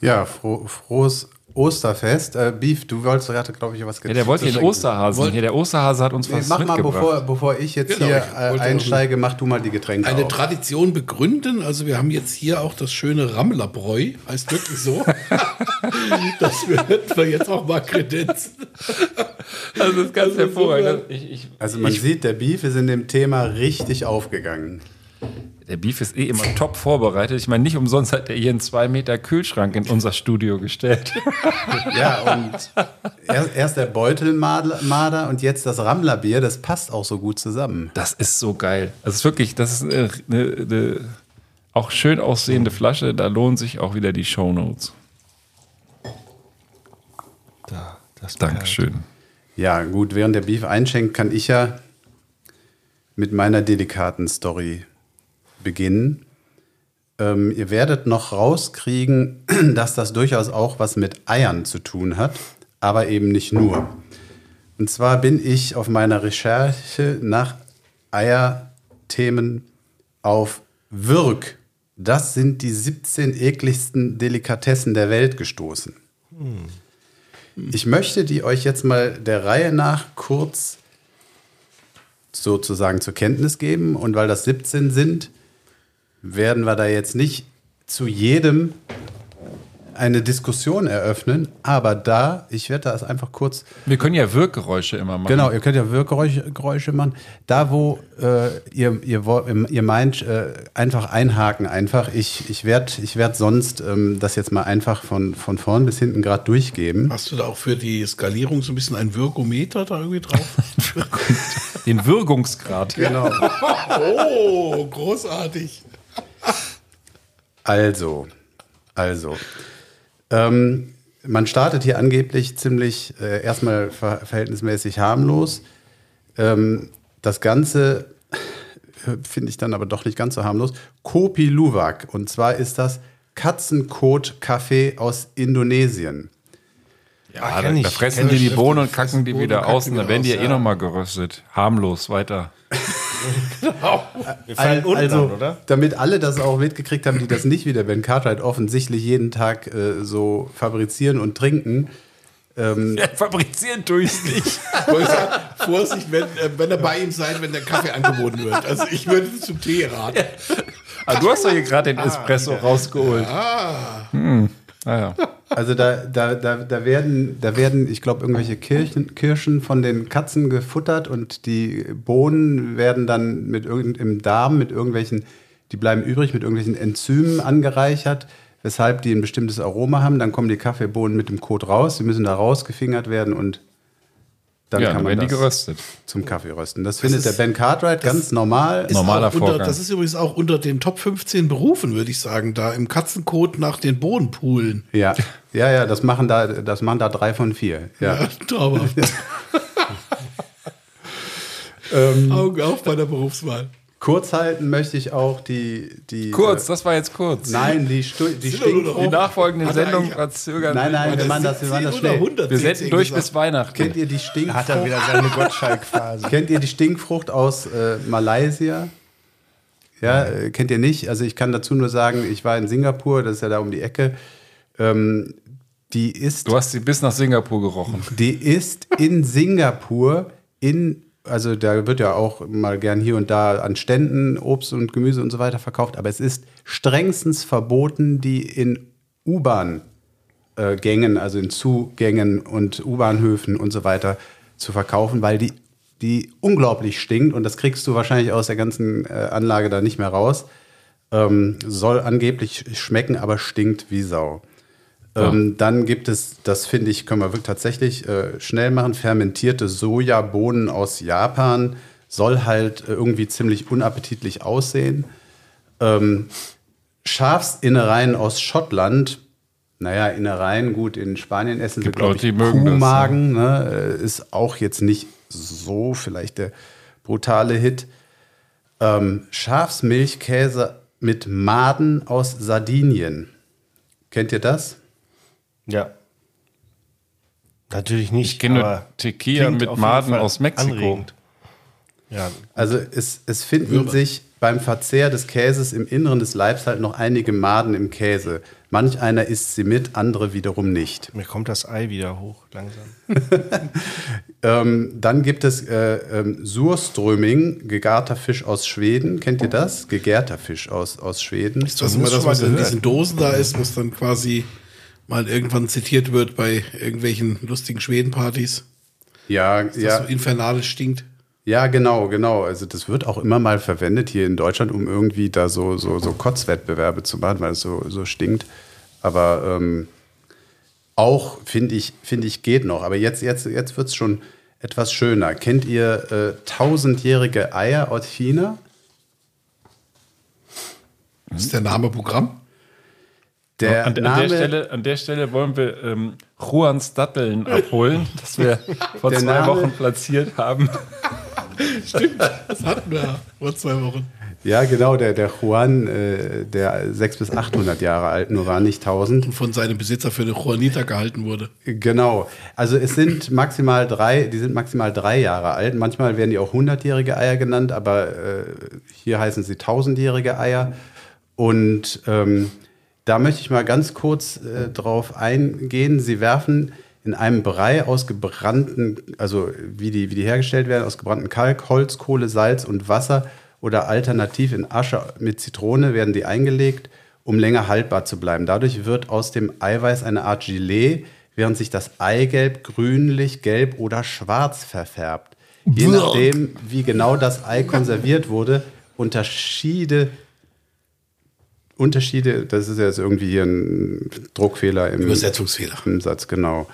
[SPEAKER 3] Ja, froh, frohes Osterfest. Äh, Beef, du wolltest gerade, glaube ich, was
[SPEAKER 2] Ja, der wollte hier den Osterhasen. Hier, der Osterhase hat uns
[SPEAKER 3] Nee,
[SPEAKER 2] was
[SPEAKER 3] mach mal,
[SPEAKER 2] mitgebracht.
[SPEAKER 3] bevor, bevor ich jetzt
[SPEAKER 7] Genau,
[SPEAKER 3] hier
[SPEAKER 7] ich
[SPEAKER 3] äh, einsteige, mach du mal die Getränke
[SPEAKER 7] Eine
[SPEAKER 3] auf.
[SPEAKER 7] Tradition begründen. Also wir haben jetzt hier auch das schöne Rammlerbräu. Heißt wirklich so. das wird wir jetzt auch mal kredenzen.
[SPEAKER 2] Also das ist ganz hervorragend. Ich, ich,
[SPEAKER 3] Also man
[SPEAKER 2] ich,
[SPEAKER 3] sieht, der Beef ist in dem Thema richtig aufgegangen.
[SPEAKER 2] Der Beef ist eh immer top vorbereitet. Ich meine, nicht umsonst hat er hier einen zwei Meter Kühlschrank in unser Studio gestellt.
[SPEAKER 3] Ja, und erst, erst der Beutelmarder und jetzt das Rammlerbier, das passt auch so gut zusammen.
[SPEAKER 2] Das ist so geil. Das ist wirklich, das ist eine, eine, eine auch schön aussehende Flasche. Da lohnen sich auch wieder die Shownotes.
[SPEAKER 4] Da, das
[SPEAKER 2] Dankeschön.
[SPEAKER 3] Ja, gut, während der Beef einschenkt, kann ich ja mit meiner delikaten Story beginnen. Ähm, ihr werdet noch rauskriegen, dass das durchaus auch was mit Eiern zu tun hat, aber eben nicht nur. Und zwar bin ich auf meiner Recherche nach Eierthemen auf Wirk. Das sind die 17 ekligsten Delikatessen der Welt gestoßen. Ich möchte die euch jetzt mal der Reihe nach kurz sozusagen zur Kenntnis geben. Und weil das 17 sind, werden wir da jetzt nicht zu jedem eine Diskussion eröffnen, aber da, ich werde das einfach kurz
[SPEAKER 2] Wir können ja Wirkgeräusche immer machen.
[SPEAKER 3] Genau, ihr könnt ja Wirkgeräusche Geräusche machen. Da, wo äh, ihr, ihr, ihr meint, äh, einfach einhaken, einfach. Ich, ich werde ich werd sonst ähm, das jetzt mal einfach von, von vorn bis hinten gerade durchgeben.
[SPEAKER 7] Hast du da auch für die Skalierung so ein bisschen ein Virgometer da irgendwie drauf?
[SPEAKER 2] Den Wirkungsgrad.
[SPEAKER 3] Genau.
[SPEAKER 7] oh, großartig.
[SPEAKER 3] Also, also. Ähm, man startet hier angeblich ziemlich äh, erstmal ver verhältnismäßig harmlos. Ähm, das Ganze äh, finde ich dann aber doch nicht ganz so harmlos. Kopi Luwak. Und zwar ist das Katzenkot-Kaffee aus Indonesien.
[SPEAKER 2] Ja,
[SPEAKER 4] kenn
[SPEAKER 2] da,
[SPEAKER 4] ich,
[SPEAKER 2] da fressen die die Bohnen und kacken die
[SPEAKER 7] Bohnen
[SPEAKER 2] wieder aus und
[SPEAKER 7] die
[SPEAKER 2] dann werden die
[SPEAKER 7] aus,
[SPEAKER 2] ja eh
[SPEAKER 7] ja.
[SPEAKER 2] nochmal geröstet. Harmlos, weiter.
[SPEAKER 4] Wir fallen unten
[SPEAKER 3] also,
[SPEAKER 4] oder?
[SPEAKER 3] damit alle das auch mitgekriegt haben, die das nicht wie der Ben Cartwright offensichtlich jeden Tag äh, so fabrizieren und trinken. Ähm,
[SPEAKER 2] Ja, fabrizieren tue ich nicht.
[SPEAKER 7] Ich sagen, Vorsicht, wenn, äh, wenn er bei ihm sein, wenn der Kaffee angeboten wird. Also ich würde zum Tee raten.
[SPEAKER 2] Ah, du hast doch hier gerade den Espresso rausgeholt. Hm. Ah, ja.
[SPEAKER 3] Also da, da, da, da werden, da werden, ich glaube, irgendwelche Kirchen, Kirschen von den Katzen gefuttert und die Bohnen werden dann mit im Darm mit irgendwelchen, die bleiben übrig, mit irgendwelchen Enzymen angereichert, weshalb die ein bestimmtes Aroma haben. Dann kommen die Kaffeebohnen mit dem Kot raus, die müssen da rausgefingert werden und dann
[SPEAKER 2] ja,
[SPEAKER 3] kann
[SPEAKER 2] dann
[SPEAKER 3] man
[SPEAKER 2] werden die
[SPEAKER 3] das
[SPEAKER 2] geröstet.
[SPEAKER 3] zum Kaffee rösten. Das, findet
[SPEAKER 7] ist-
[SPEAKER 3] der Ben Cartwright ganz normal.
[SPEAKER 7] Ist
[SPEAKER 2] Normaler
[SPEAKER 7] unter,
[SPEAKER 2] Vorgang.
[SPEAKER 7] das ist übrigens auch unter den Top 15 Berufen, würde ich sagen, da im Katzenkot nach den Bohnenpoolen.
[SPEAKER 3] Ja, ja, ja, das machen da, das machen da drei von vier. Ja.
[SPEAKER 7] Ja, traumhaft. Augen auf bei der Berufswahl.
[SPEAKER 3] Kurz halten möchte ich auch die, die
[SPEAKER 2] Kurz,
[SPEAKER 3] äh,
[SPEAKER 2] das war jetzt kurz.
[SPEAKER 3] Nein, die, Stu die Stinkfrucht.
[SPEAKER 2] Die Sendungen
[SPEAKER 7] eigentlich-
[SPEAKER 2] verzögern.
[SPEAKER 3] Nein, nein, wir machen das, wir machen das
[SPEAKER 7] 17 oder
[SPEAKER 3] schnell.
[SPEAKER 7] 100
[SPEAKER 2] Wir senden durch
[SPEAKER 7] gesagt.
[SPEAKER 2] bis Weihnachten.
[SPEAKER 3] Kennt ihr die
[SPEAKER 4] Hat er
[SPEAKER 3] Stinkfrucht?
[SPEAKER 4] wieder seine Gottschalk-Phase.
[SPEAKER 3] Kennt ihr die Stinkfrucht aus äh, Malaysia? Ja, äh, kennt ihr nicht? Also ich kann dazu nur sagen, ich war in Singapur, das ist ja da um die Ecke. Ähm, die ist
[SPEAKER 2] Du hast sie bis nach Singapur gerochen.
[SPEAKER 3] Die ist in Singapur in, also da wird ja auch mal gern hier und da an Ständen Obst und Gemüse und so weiter verkauft, aber es ist strengstens verboten, die in U-Bahn-Gängen, also in Zugängen und U-Bahnhöfen und so weiter zu verkaufen, weil die, die unglaublich stinkt und das kriegst du wahrscheinlich aus der ganzen äh, Anlage da nicht mehr raus. Ähm, soll angeblich schmecken, aber stinkt wie Sau. Ähm, dann gibt es, das finde ich, können wir wirklich tatsächlich äh, schnell machen, fermentierte Sojabohnen aus Japan. Soll halt äh, irgendwie ziemlich unappetitlich aussehen. Ähm, Schafsinnereien aus Schottland. Naja, Innereien, gut, in Spanien essen
[SPEAKER 2] Gibt
[SPEAKER 3] sie, glaube ich,
[SPEAKER 2] die mögen das,
[SPEAKER 3] Kuhmagen. Ne? Äh, Ist auch jetzt nicht so vielleicht der brutale Hit. Ähm, Schafsmilchkäse mit Maden aus Sardinien. Kennt ihr das?
[SPEAKER 4] Ja. Natürlich nicht.
[SPEAKER 2] Ich kenne Tequila mit Maden aus Mexiko.
[SPEAKER 4] anregend. Ja,
[SPEAKER 3] Also es, es finden sich beim Verzehr des Käses im Inneren des Leibs halt noch einige Maden im Käse. Manch einer isst sie mit, andere wiederum nicht.
[SPEAKER 4] mir kommt das Ei wieder hoch, langsam.
[SPEAKER 3] Ähm, dann gibt es äh, ähm, Surströmming, gegarter Fisch aus Schweden. Kennt ihr das? Gegärter Fisch aus, aus Schweden.
[SPEAKER 7] Ist das immer das, was in diesen Dosen da ist, was dann quasi mal irgendwann zitiert wird bei irgendwelchen lustigen Schwedenpartys,
[SPEAKER 3] Ja,
[SPEAKER 7] das
[SPEAKER 3] ja.
[SPEAKER 7] so infernal stinkt?
[SPEAKER 3] Ja, genau, genau. Also das wird auch immer mal verwendet hier in Deutschland, um irgendwie da so, so, so Kotzwettbewerbe zu machen, weil es so, so stinkt. Aber ähm, auch, finde ich, finde ich, geht noch. Aber jetzt, jetzt, jetzt wird es schon etwas schöner. Kennt ihr äh, tausendjährige Eier aus China?
[SPEAKER 7] Ist der Name Programm?
[SPEAKER 3] Der
[SPEAKER 2] An, an, der Stelle, an der Stelle wollen wir ähm, Juans Datteln abholen, das wir vor zwei
[SPEAKER 3] Name-
[SPEAKER 2] Wochen platziert haben.
[SPEAKER 7] Das hatten wir vor zwei Wochen.
[SPEAKER 3] Ja, genau, der, der Juan, äh, der 600 bis 800 Jahre alt nur war, nicht 1000.
[SPEAKER 7] Und von seinem Besitzer für eine Juanita gehalten wurde.
[SPEAKER 3] Genau. Also es sind maximal drei, die sind maximal drei Jahre alt. Manchmal werden die auch hundertjährige Eier genannt, aber äh, hier heißen sie tausendjährige Eier. Und ähm, da möchte ich mal ganz kurz äh, drauf eingehen. Sie werfen in einem Brei aus gebrannten, also wie die, wie die hergestellt werden, aus gebrannten Kalk, Holz, Kohle, Salz und Wasser oder alternativ in Asche mit Zitrone werden die eingelegt um länger haltbar zu bleiben. Dadurch wird aus dem Eiweiß eine Art Gelee, während sich das Eigelb grünlich, gelb oder schwarz verfärbt. Je nachdem, wie genau das Ei konserviert wurde, Unterschiede, Unterschiede, das ist jetzt irgendwie hier ein Druckfehler im,
[SPEAKER 7] Übersetzungsfehler.
[SPEAKER 3] im Satz, genau.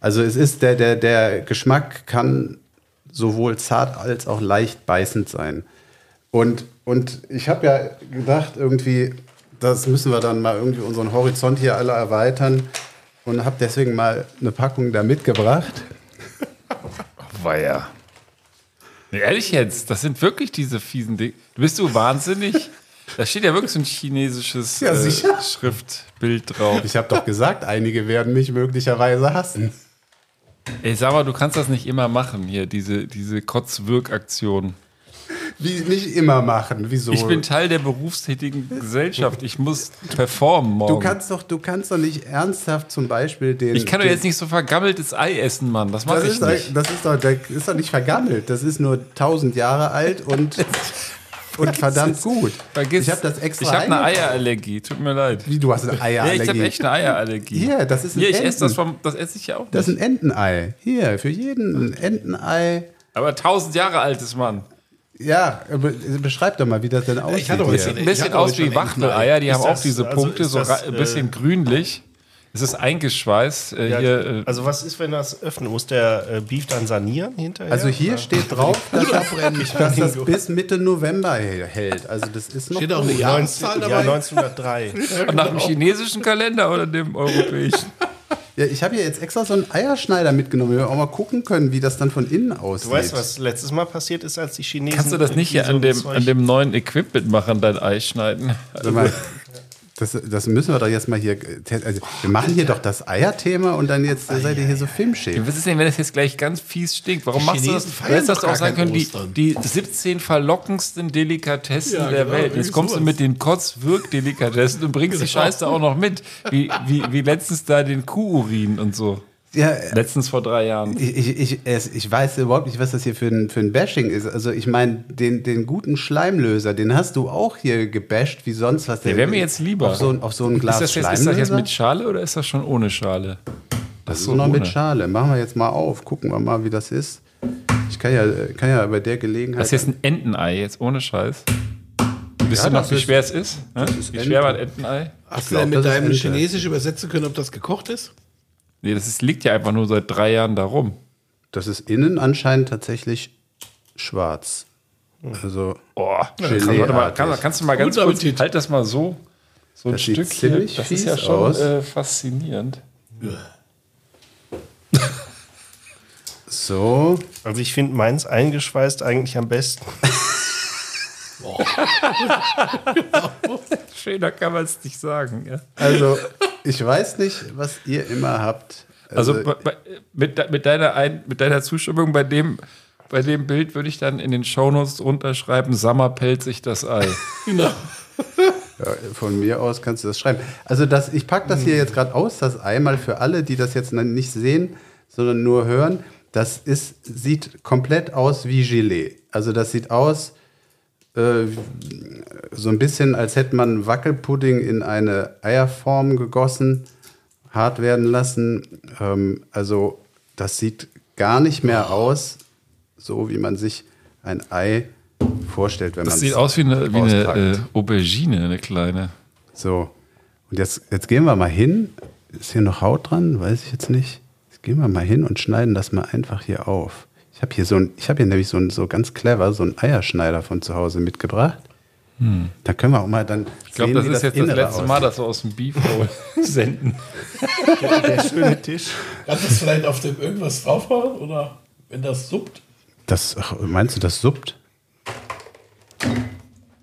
[SPEAKER 3] Also es ist der, der, der Geschmack kann sowohl zart als auch leicht beißend sein. Und, und ich habe ja gedacht, irgendwie, das müssen wir dann mal irgendwie unseren Horizont hier alle erweitern und habe deswegen mal eine Packung da mitgebracht.
[SPEAKER 2] Weia. Nee, ehrlich jetzt, das sind wirklich diese fiesen Dinge. Bist du wahnsinnig? Da steht ja wirklich so ein chinesisches
[SPEAKER 3] Ja,
[SPEAKER 2] äh. Schriftbild drauf.
[SPEAKER 3] Ich habe doch gesagt, einige werden mich möglicherweise hassen.
[SPEAKER 2] Ey, sag mal, du kannst das nicht immer machen hier, diese, diese Kotzwirkaktion.
[SPEAKER 3] Wie nicht immer machen. Wieso?
[SPEAKER 2] Ich bin Teil der berufstätigen Gesellschaft. Ich muss performen morgen.
[SPEAKER 3] du kannst doch, du kannst doch nicht ernsthaft zum Beispiel den.
[SPEAKER 2] ich kann doch jetzt nicht so vergammeltes Ei essen, Mann. Das mache ich
[SPEAKER 3] ist, doch,
[SPEAKER 2] nicht.
[SPEAKER 3] das, ist doch, das ist doch nicht vergammelt. Das ist nur 1000 Jahre alt und, und verdammt gut.
[SPEAKER 2] Vergiss,
[SPEAKER 3] ich habe das extra.
[SPEAKER 2] Ich habe eine. Eierallergie. Tut mir leid.
[SPEAKER 3] Wie, du hast eine
[SPEAKER 2] Ja,
[SPEAKER 3] Eierallergie?
[SPEAKER 2] ich habe echt eine Eierallergie.
[SPEAKER 3] Hier, das ist ein
[SPEAKER 2] Hier, ich
[SPEAKER 3] Enten.
[SPEAKER 2] esse das vom, das esse ich ja auch nicht.
[SPEAKER 3] Das ist ein Entenei. Hier, für jeden ein Entenei.
[SPEAKER 2] Aber tausend Jahre altes Mann.
[SPEAKER 3] Ja, be beschreib doch mal, wie das denn aussieht.
[SPEAKER 7] hatte heute
[SPEAKER 3] hier.
[SPEAKER 7] schon-
[SPEAKER 2] Sieht ein
[SPEAKER 7] Ich
[SPEAKER 2] bisschen
[SPEAKER 7] hatte
[SPEAKER 2] aus wie Wachteleier. Die
[SPEAKER 4] Ist
[SPEAKER 2] haben auch
[SPEAKER 4] das-
[SPEAKER 2] diese
[SPEAKER 4] also
[SPEAKER 2] Punkte,
[SPEAKER 4] ist
[SPEAKER 2] so
[SPEAKER 4] das,
[SPEAKER 2] ein bisschen
[SPEAKER 4] äh,
[SPEAKER 2] grünlich. Es ist eingeschweißt. Äh,
[SPEAKER 4] Ja,
[SPEAKER 2] hier, äh,
[SPEAKER 4] also was ist, wenn das öffnen? Muss der äh, Beef dann sanieren hinterher?
[SPEAKER 3] Also hier
[SPEAKER 4] Oder?
[SPEAKER 3] steht drauf, dass das, dass das bis Mitte November hält. Also das ist noch
[SPEAKER 7] Steht auch eine. Jahreszahl
[SPEAKER 4] 19, ja,
[SPEAKER 7] dabei?
[SPEAKER 4] 1903.
[SPEAKER 2] nach dem chinesischen Kalender oder dem europäischen?
[SPEAKER 3] Ja, ich habe hier jetzt extra so einen Eierschneider mitgenommen, damit wir auch mal gucken können, wie das dann von innen aussieht.
[SPEAKER 4] Du weißt, was letztes Mal passiert ist, als die Chinesen.
[SPEAKER 2] Kannst du das nicht hier
[SPEAKER 4] irgendwie
[SPEAKER 2] an
[SPEAKER 4] so
[SPEAKER 2] dem, an dem neuen Equipment machen, dein Ei schneiden?
[SPEAKER 3] Mal, das, das müssen wir doch jetzt mal hier. Also, wir machen hier doch das Eierthema und dann jetzt seid ihr hier so Filmschäden.
[SPEAKER 2] Was ist denn, wenn das jetzt gleich ganz fies stinkt? Warum machst du das? Du hättest das auch sagen
[SPEAKER 7] gar
[SPEAKER 2] können, die, die 17 verlockendsten Delikatessen
[SPEAKER 7] Ja,
[SPEAKER 2] der
[SPEAKER 7] genau,
[SPEAKER 2] Welt. Jetzt kommst du
[SPEAKER 7] sowas.
[SPEAKER 2] mit den Kotzwirk-Delikatessen und bringst die Scheiße auch noch mit. Wie, wie, wie letztens da den Kuhurin und so.
[SPEAKER 3] Ja,
[SPEAKER 2] Letztens vor drei Jahren.
[SPEAKER 3] ich, ich, ich, ich weiß überhaupt nicht, was das hier für ein, für ein Bashing ist. Also ich meine, den, den guten Schleimlöser, den hast du auch hier gebasht, wie sonst was.
[SPEAKER 2] Der wäre mir jetzt lieber.
[SPEAKER 3] Auf so, ein- auf so ein Glas
[SPEAKER 2] ist, das jetzt,
[SPEAKER 3] Schleimlöser?
[SPEAKER 2] ist das jetzt mit Schale oder ist das schon ohne Schale?
[SPEAKER 3] Das ist
[SPEAKER 2] so,
[SPEAKER 3] noch mit
[SPEAKER 2] ohne.
[SPEAKER 3] Schale. Machen wir jetzt mal auf. Gucken wir mal, wie das ist. Ich kann ja, kann ja bei der Gelegenheit.
[SPEAKER 2] Das ist jetzt ein Entenei, jetzt ohne Scheiß. Wisst
[SPEAKER 3] Ja,
[SPEAKER 2] ihr noch, wie schwer es ist? Ne?
[SPEAKER 3] ist
[SPEAKER 2] Wie schwer war ein Entenei?
[SPEAKER 7] Hast du denn mit deinem. Chinesisch übersetzen können, ob das gekocht ist?
[SPEAKER 2] Nee, das ist, liegt ja einfach nur seit drei Jahren da rum.
[SPEAKER 3] das ist innen anscheinend tatsächlich schwarz. Also
[SPEAKER 2] Oh,
[SPEAKER 3] Gelee-artig.
[SPEAKER 2] warte mal, kann, kannst du mal ganz
[SPEAKER 7] Guten
[SPEAKER 2] kurz, halt das mal so, so ein
[SPEAKER 3] Das sieht
[SPEAKER 2] Stück hier. Das ist ja schon äh, faszinierend.
[SPEAKER 3] so.
[SPEAKER 4] Also ich finde meins eingeschweißt eigentlich am besten.
[SPEAKER 2] Schöner kann man es nicht sagen. Ja.
[SPEAKER 3] Also ich weiß nicht, was ihr immer habt.
[SPEAKER 2] Also bei, bei, mit, mit, deiner Ein, mit deiner Zustimmung bei dem, bei dem Bild würde ich dann in den Shownotes drunter schreiben, Sammer pellt sich das Ei.
[SPEAKER 3] Ja, von mir aus kannst du das schreiben. Also das, ich packe das hier jetzt gerade aus, das einmal für alle, die das jetzt nicht sehen, sondern nur hören. Das ist, sieht komplett aus wie Gelee. Also das sieht aus äh, so ein bisschen, als hätte man Wackelpudding in eine Eierform gegossen, hart werden lassen. Ähm, also das sieht gar nicht mehr aus, so wie man sich ein Ei vorstellt, wenn man
[SPEAKER 2] Das sieht aus wie eine, wie eine äh, Aubergine, eine kleine.
[SPEAKER 3] So, und jetzt, jetzt gehen wir mal hin. Ist hier noch Haut dran? Weiß ich jetzt nicht. Jetzt gehen wir mal hin und schneiden das mal einfach hier auf. Ich habe hier so ein, ich habe hier nämlich so ein, so ganz clever so einen Eierschneider von zu Hause mitgebracht. Da können wir auch mal dann
[SPEAKER 2] Hm. Ich glaube, das ist jetzt das letzte Mal,
[SPEAKER 3] aussieht.
[SPEAKER 2] dass wir aus dem Beef senden.
[SPEAKER 4] Der schöne Tisch.
[SPEAKER 7] Kann das vielleicht auf dem irgendwas drauf machen? Oder wenn das suppt?
[SPEAKER 3] Das, ach, meinst du, das suppt?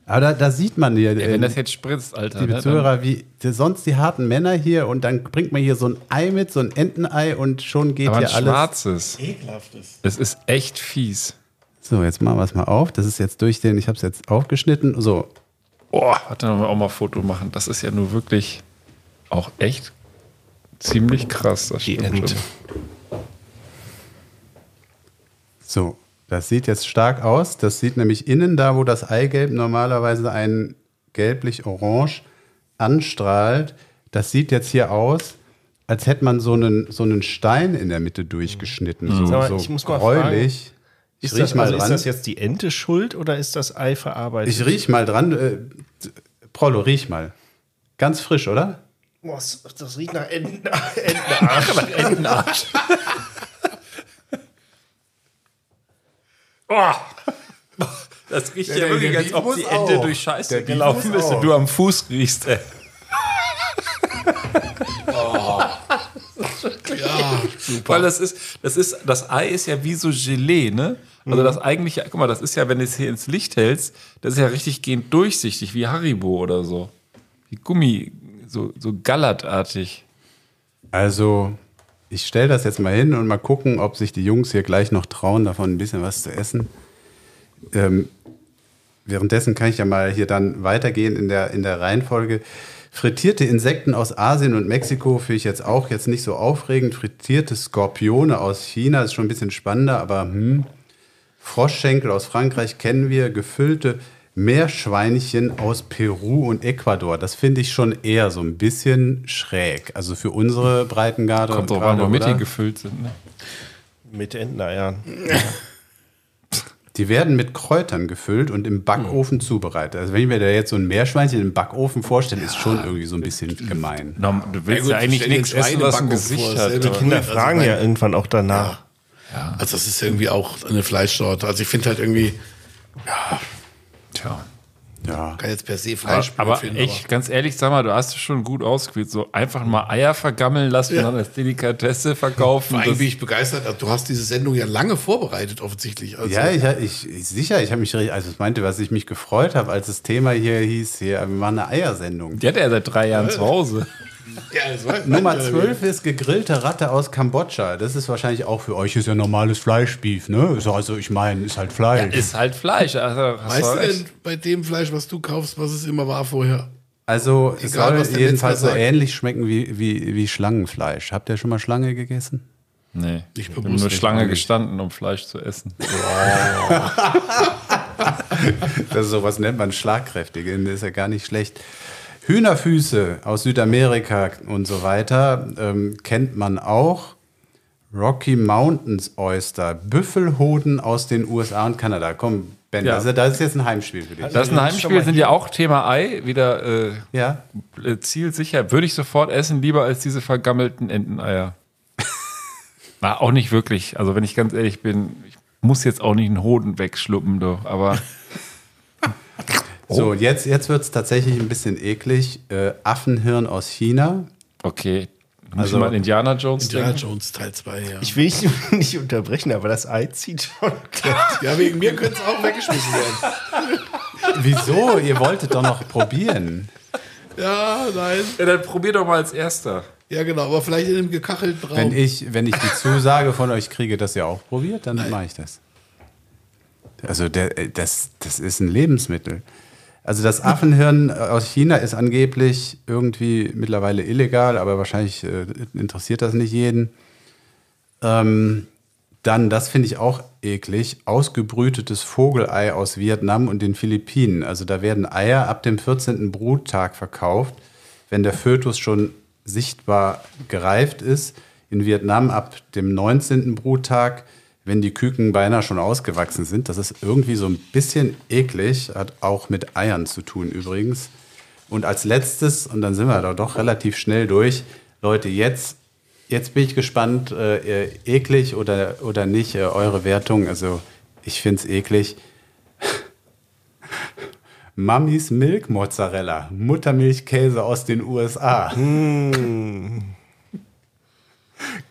[SPEAKER 3] Aber da, da sieht man hier,
[SPEAKER 2] Ja,
[SPEAKER 3] äh,
[SPEAKER 2] wenn das jetzt spritzt, Alter.
[SPEAKER 3] liebe
[SPEAKER 2] Ne, dann,
[SPEAKER 3] Zuhörer, wie die, sonst die harten Männer hier und dann bringt man hier so ein Ei mit, so ein Entenei und schon geht
[SPEAKER 2] aber ein
[SPEAKER 3] hier alles.
[SPEAKER 2] schwarzes.
[SPEAKER 7] Ekelhaftes.
[SPEAKER 2] Es ist echt fies.
[SPEAKER 3] So, jetzt machen wir es mal auf. Das ist jetzt durch den, ich habe es jetzt aufgeschnitten. So,
[SPEAKER 2] Oh, warte, mal auch mal ein Foto machen. Das ist ja nur wirklich auch echt ziemlich krass. Das
[SPEAKER 4] Die Ente.
[SPEAKER 2] schon.
[SPEAKER 3] so. Das sieht jetzt stark aus. Das sieht nämlich innen da, wo das Eigelb normalerweise ein gelblich-orange, anstrahlt, das sieht jetzt hier aus, als hätte man so einen, so einen Stein in der Mitte durchgeschnitten. So,
[SPEAKER 4] Sag mal,
[SPEAKER 3] so
[SPEAKER 4] ich muss mal
[SPEAKER 3] gräulich. Ich
[SPEAKER 4] Ist
[SPEAKER 3] riech
[SPEAKER 4] das,
[SPEAKER 3] mal
[SPEAKER 4] also ist
[SPEAKER 3] dran.
[SPEAKER 4] das jetzt die Ente schuld oder ist das Ei verarbeitet?
[SPEAKER 3] Ich riech mal dran. Äh, Prollo, riech mal. Ganz frisch, oder?
[SPEAKER 4] Boah, das, das riecht nach Enten, Entenarsch.
[SPEAKER 2] Entenarsch. oh. Das riecht ja,
[SPEAKER 3] Der-
[SPEAKER 2] wirklich, als ob die Ente
[SPEAKER 3] auch.
[SPEAKER 2] durch Scheiße
[SPEAKER 3] Der
[SPEAKER 2] gelaufen ist und du am Fuß riechst, ey.
[SPEAKER 7] Ja, super.
[SPEAKER 2] Weil das ist, das ist, das Ei ist ja wie so Gelee, ne? Also das eigentliche, guck mal, das ist ja, wenn du es hier ins Licht hältst, das ist ja richtig gehend durchsichtig, wie Haribo oder so. Wie Gummi, so, so gallertartig.
[SPEAKER 3] Also, ich stelle das jetzt mal hin und mal gucken, ob sich die Jungs hier gleich noch trauen, davon ein bisschen was zu essen. Ähm, währenddessen kann ich ja mal hier dann weitergehen in der, in der Reihenfolge. Frittierte Insekten aus Asien und Mexiko finde ich jetzt auch jetzt nicht so aufregend. Frittierte Skorpione aus China ist schon ein bisschen spannender, aber hm. Froschschenkel aus Frankreich kennen wir. Gefüllte Meerschweinchen aus Peru und Ecuador. Das finde ich schon eher so ein bisschen schräg. Also für unsere Breitengarde.
[SPEAKER 2] Kommt drauf an, womit die gefüllt sind. Ne?
[SPEAKER 4] Mit Enteneiern.
[SPEAKER 3] Die werden mit Kräutern gefüllt und im Backofen zubereitet. Also wenn ich mir da jetzt so ein Meerschweinchen im Backofen vorstelle, ist schon irgendwie so ein bisschen gemein.
[SPEAKER 2] Na, du willst
[SPEAKER 7] gut,
[SPEAKER 2] ja, eigentlich nichts essen, was ein Gesicht
[SPEAKER 7] vor,
[SPEAKER 2] hat. aber-
[SPEAKER 4] Kinder
[SPEAKER 7] Also
[SPEAKER 4] fragen ja irgendwann auch danach.
[SPEAKER 7] Also das ist irgendwie auch eine Fleischsorte. Also ich finde halt irgendwie,
[SPEAKER 2] Tja.
[SPEAKER 3] Ja.
[SPEAKER 7] kann jetzt per se Fleisch
[SPEAKER 2] Aber
[SPEAKER 7] finden,
[SPEAKER 2] echt, ganz ehrlich, sag mal, du hast es schon gut ausgewählt. So einfach mal Eier vergammeln lassen und dann als Delikatesse verkaufen.
[SPEAKER 7] Vor allem bin ich begeistert. Also, Du hast diese Sendung ja lange vorbereitet, offensichtlich. Also,
[SPEAKER 3] Ja, ich, ich, ich sicher, ich habe mich, richtig- also ich meinte, was ich mich gefreut habe, als das Thema hier hieß, hier, wir machen eine Eiersendung.
[SPEAKER 2] die hat er seit drei Jahren zu Hause.
[SPEAKER 7] Ja,
[SPEAKER 3] Nummer 12 ist gegrillte Ratte aus Kambodscha. Das ist wahrscheinlich auch für euch ist ja normales Fleischbeef, ne? Also ich meine, ist halt Fleisch.
[SPEAKER 2] Ist halt Fleisch. Also,
[SPEAKER 7] Weißt du denn bei dem Fleisch, was du kaufst, was es immer war vorher?
[SPEAKER 3] Also es
[SPEAKER 7] Egal, was
[SPEAKER 3] soll jedenfalls so
[SPEAKER 7] sagt.
[SPEAKER 3] ähnlich schmecken wie, wie, wie Schlangenfleisch. Habt ihr schon mal Schlange gegessen?
[SPEAKER 2] Nee, ich bin nur Schlange
[SPEAKER 3] nicht.
[SPEAKER 2] gestanden, um Fleisch zu essen.
[SPEAKER 3] Das ist sowas nennt man schlagkräftig, das ist ja gar nicht schlecht. Hühnerfüße aus Südamerika und so weiter ähm, kennt man auch. Rocky Mountains Oyster, Büffelhoden aus den USA und Kanada. Komm, Ben,
[SPEAKER 2] Ja.
[SPEAKER 3] also das ist jetzt ein Heimspiel für dich.
[SPEAKER 2] Das ist ein Heimspiel, sind ja auch Thema Ei, wieder äh,
[SPEAKER 3] ja,
[SPEAKER 2] äh, zielsicher. Würde ich sofort essen, lieber als diese vergammelten Enteneier. Na, auch nicht wirklich. Also, wenn ich ganz ehrlich bin, ich muss jetzt auch nicht einen Hoden wegschluppen, doch. Aber
[SPEAKER 3] so jetzt, jetzt wird es tatsächlich ein bisschen eklig. Äh, Affenhirn aus China.
[SPEAKER 2] okay. Muss
[SPEAKER 3] Also-
[SPEAKER 2] mal an Indiana Jones
[SPEAKER 7] Indiana
[SPEAKER 2] denken?
[SPEAKER 7] Jones Teil 2, ja.
[SPEAKER 4] Ich will dich nicht unterbrechen, aber das Ei zieht schon.
[SPEAKER 7] ja, wegen mir könnte es auch weggeschmissen werden.
[SPEAKER 3] Wieso? Ihr wolltet doch noch probieren.
[SPEAKER 7] Ja, nein.
[SPEAKER 2] Ja, dann probier doch mal als Erster.
[SPEAKER 7] Ja, genau, aber vielleicht in einem gekachelten Raum.
[SPEAKER 3] Wenn ich, wenn ich die Zusage von euch kriege, dass ihr auch probiert, dann mache ich das. Also der, äh, das, das ist ein Lebensmittel. Also das Affenhirn aus China ist angeblich irgendwie mittlerweile illegal, aber wahrscheinlich äh, interessiert das nicht jeden. Ähm, dann, das finde ich auch eklig, ausgebrütetes Vogelei aus Vietnam und den Philippinen. Also da werden Eier ab dem 14. Bruttag verkauft, wenn der Fötus schon sichtbar gereift ist. In Vietnam ab dem 19. Bruttag, wenn die Küken beinahe schon ausgewachsen sind. Das ist irgendwie so ein bisschen eklig, hat auch mit Eiern zu tun übrigens. Und als letztes, und dann sind wir da doch relativ schnell durch, Leute, jetzt, jetzt bin ich gespannt, äh, äh, eklig oder, oder nicht, äh, eure Wertung. Also ich finde es eklig. Mamis Milk Mozzarella, Muttermilchkäse aus den USA.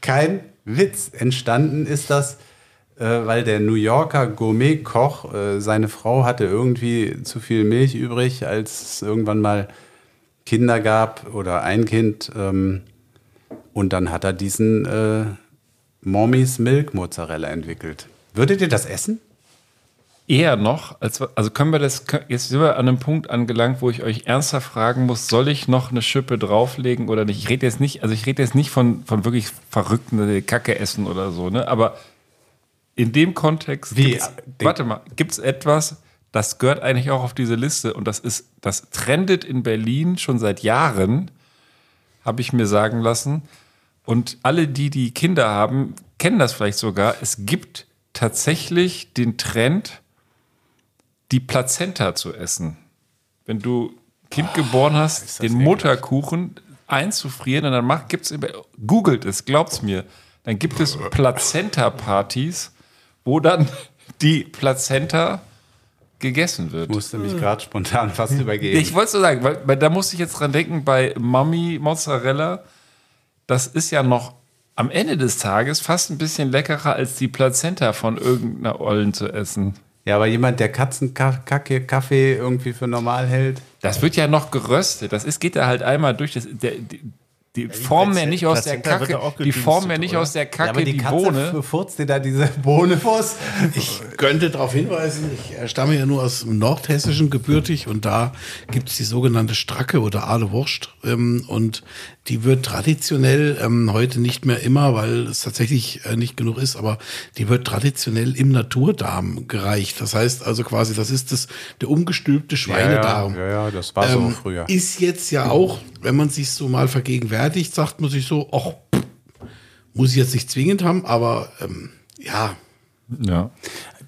[SPEAKER 3] Kein Witz. Entstanden ist das, weil der New Yorker Gourmet-Koch, äh, seine Frau hatte irgendwie zu viel Milch übrig, als es irgendwann mal Kinder gab oder ein Kind. Ähm, und dann hat er diesen äh, Mommy's Milk Mozzarella entwickelt. Würdet ihr das essen?
[SPEAKER 2] Eher noch, als, also können wir das, jetzt sind wir an einem Punkt angelangt, wo ich euch ernsthaft fragen muss, soll ich noch eine Schippe drauflegen oder nicht? Ich rede jetzt nicht, also ich rede jetzt nicht von, von wirklich verrückten äh, Kacke essen oder so, ne? Aber in dem Kontext,
[SPEAKER 3] Wie?
[SPEAKER 2] gibt's,
[SPEAKER 3] Den-
[SPEAKER 2] warte mal, gibt es etwas, das gehört eigentlich auch auf diese Liste und das ist, das trendet in Berlin schon seit Jahren, habe ich mir sagen lassen. Und alle, die die Kinder haben, kennen das vielleicht sogar. Es gibt tatsächlich den Trend, die Plazenta zu essen. Wenn du ein Kind geboren hast, den Mutterkuchen einzufrieren und dann macht, gibt's, googelt es, glaubt's mir, dann gibt es Plazenta-Partys, wo dann die Plazenta gegessen wird.
[SPEAKER 3] Ich musste mich gerade spontan fast übergeben.
[SPEAKER 2] Ich wollte so sagen, weil, weil da musste ich jetzt dran denken, bei Mami Mozzarella, das ist ja noch am Ende des Tages fast ein bisschen leckerer als die Plazenta von irgendeiner Ollen zu essen.
[SPEAKER 3] ja, aber jemand, der Katzenkacke, Kaffee irgendwie für normal hält.
[SPEAKER 2] Das wird ja noch geröstet. Das ist, geht da halt einmal durch. Das, der, die, formen ja nicht aus der Kacke, die formen ja nicht aus der Kacke
[SPEAKER 3] die, Katze
[SPEAKER 2] Bohne.
[SPEAKER 3] furzt dir da diese Bohne vors.
[SPEAKER 7] Ich könnte darauf hinweisen, ich äh, stamme ja nur aus dem Nordhessischen gebürtig und da gibt es die sogenannte Stracke oder Aale Wurst ähm, und die wird traditionell ähm, heute nicht mehr immer, weil es tatsächlich äh, nicht genug ist, aber die wird traditionell im Naturdarm gereicht. Das heißt also quasi, das ist das, der umgestülpte Schweinedarm.
[SPEAKER 3] Ja, ja, ja, das war so
[SPEAKER 7] Ähm,
[SPEAKER 3] früher.
[SPEAKER 7] Ist jetzt ja auch, wenn man sich so mal vergegenwärtigt, sagt man sich so, ach, muss ich jetzt nicht zwingend haben, aber ähm, ja,
[SPEAKER 2] Ja.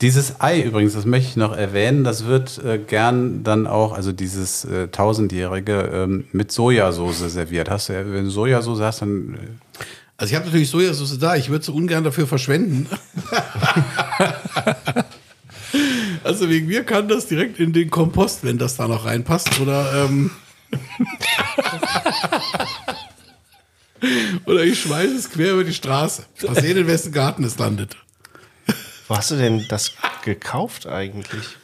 [SPEAKER 3] Dieses Ei übrigens, das möchte ich noch erwähnen, das wird äh, gern dann auch, also dieses äh, tausendjährige ähm, mit Sojasauce serviert. Hast du, ja- wenn du Sojasauce hast, dann äh,
[SPEAKER 7] Also ich habe natürlich Sojasauce da, ich würde sie ungern dafür verschwenden. also wegen mir kann das direkt in den Kompost, wenn das da noch reinpasst. Oder, ähm oder ich schmeiße es quer über die Straße. Mal sehen, in wessen Garten es landet.
[SPEAKER 4] Wo hast du denn das gekauft eigentlich?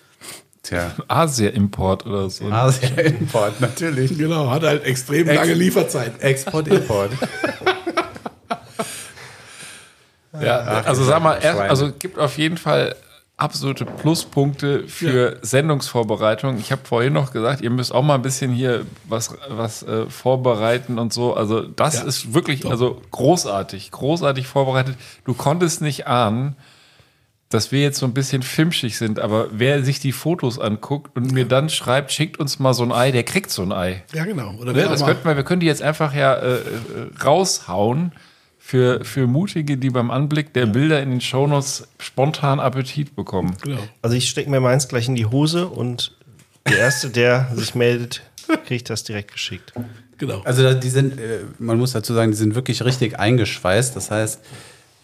[SPEAKER 3] tja,
[SPEAKER 2] Asia-Import oder so.
[SPEAKER 3] Asia-Import, natürlich.
[SPEAKER 7] Genau, hat halt extrem lange Lieferzeit.
[SPEAKER 3] Export, Import.
[SPEAKER 2] Ja, also sag mal, also gibt auf jeden Fall absolute Pluspunkte für Sendungsvorbereitung. Ich habe vorhin noch gesagt, ihr müsst auch mal ein bisschen hier was, was äh, vorbereiten und so. Also das
[SPEAKER 7] Ja,
[SPEAKER 2] ist wirklich
[SPEAKER 7] doch.
[SPEAKER 2] also großartig, großartig vorbereitet. Du konntest nicht ahnen, dass wir jetzt so ein bisschen filmschig sind, aber wer sich die Fotos anguckt und mir dann schreibt, schickt uns mal so ein Ei, der kriegt so ein Ei.
[SPEAKER 7] Ja, genau. Oder
[SPEAKER 2] Ne, das könnten wir, wir können die jetzt einfach ja äh, äh, raushauen für, für Mutige, die beim Anblick der Bilder in den Shownotes spontan Appetit bekommen.
[SPEAKER 7] Genau.
[SPEAKER 4] Also ich stecke mir meins gleich in die Hose und der Erste, der sich meldet, kriegt das direkt geschickt.
[SPEAKER 7] genau.
[SPEAKER 3] Also die sind, äh, man muss dazu sagen, die sind wirklich richtig eingeschweißt. Das heißt,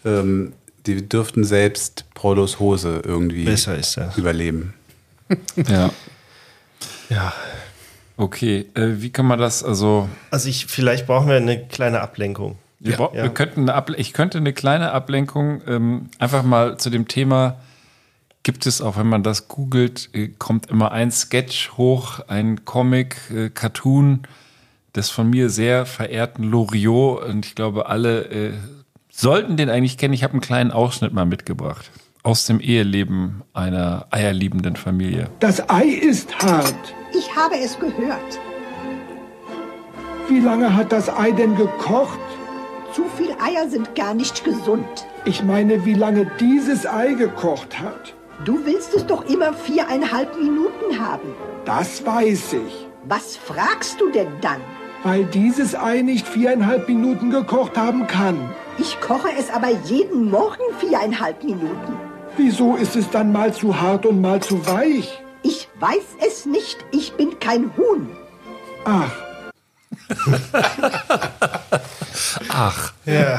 [SPEAKER 3] ähm, die dürften selbst Prolos Hose irgendwie
[SPEAKER 4] Besser ist das.
[SPEAKER 3] überleben.
[SPEAKER 2] Ja.
[SPEAKER 4] Ja.
[SPEAKER 2] Okay, äh, wie kann man das, also,
[SPEAKER 4] Also ich, vielleicht brauchen wir eine kleine Ablenkung.
[SPEAKER 2] Wir,
[SPEAKER 7] Ja,
[SPEAKER 2] wir könnten ich könnte eine kleine Ablenkung ähm, einfach mal zu dem Thema, gibt es auch, wenn man das googelt, äh, kommt immer ein Sketch hoch, ein Comic, äh, Cartoon des von mir sehr verehrten Loriot und ich glaube, alle äh, sollten den eigentlich kennen. Ich habe einen kleinen Ausschnitt mal mitgebracht aus dem Eheleben einer eierliebenden Familie.
[SPEAKER 9] Das Ei ist hart.
[SPEAKER 10] Ich habe es gehört.
[SPEAKER 9] Wie lange hat das Ei denn gekocht?
[SPEAKER 10] Zu viel Eier sind gar nicht gesund.
[SPEAKER 9] Ich meine, wie lange dieses Ei gekocht hat.
[SPEAKER 10] Du willst es doch immer viereinhalb Minuten haben.
[SPEAKER 9] Das weiß ich.
[SPEAKER 10] Was fragst du denn dann?
[SPEAKER 9] Weil dieses Ei nicht viereinhalb Minuten gekocht haben kann.
[SPEAKER 10] Ich koche es aber jeden Morgen viereinhalb Minuten.
[SPEAKER 9] Wieso ist es dann mal zu hart und mal zu weich?
[SPEAKER 10] Ich weiß es nicht. Ich bin kein Huhn.
[SPEAKER 9] Ach,
[SPEAKER 2] Ach,
[SPEAKER 4] Ja.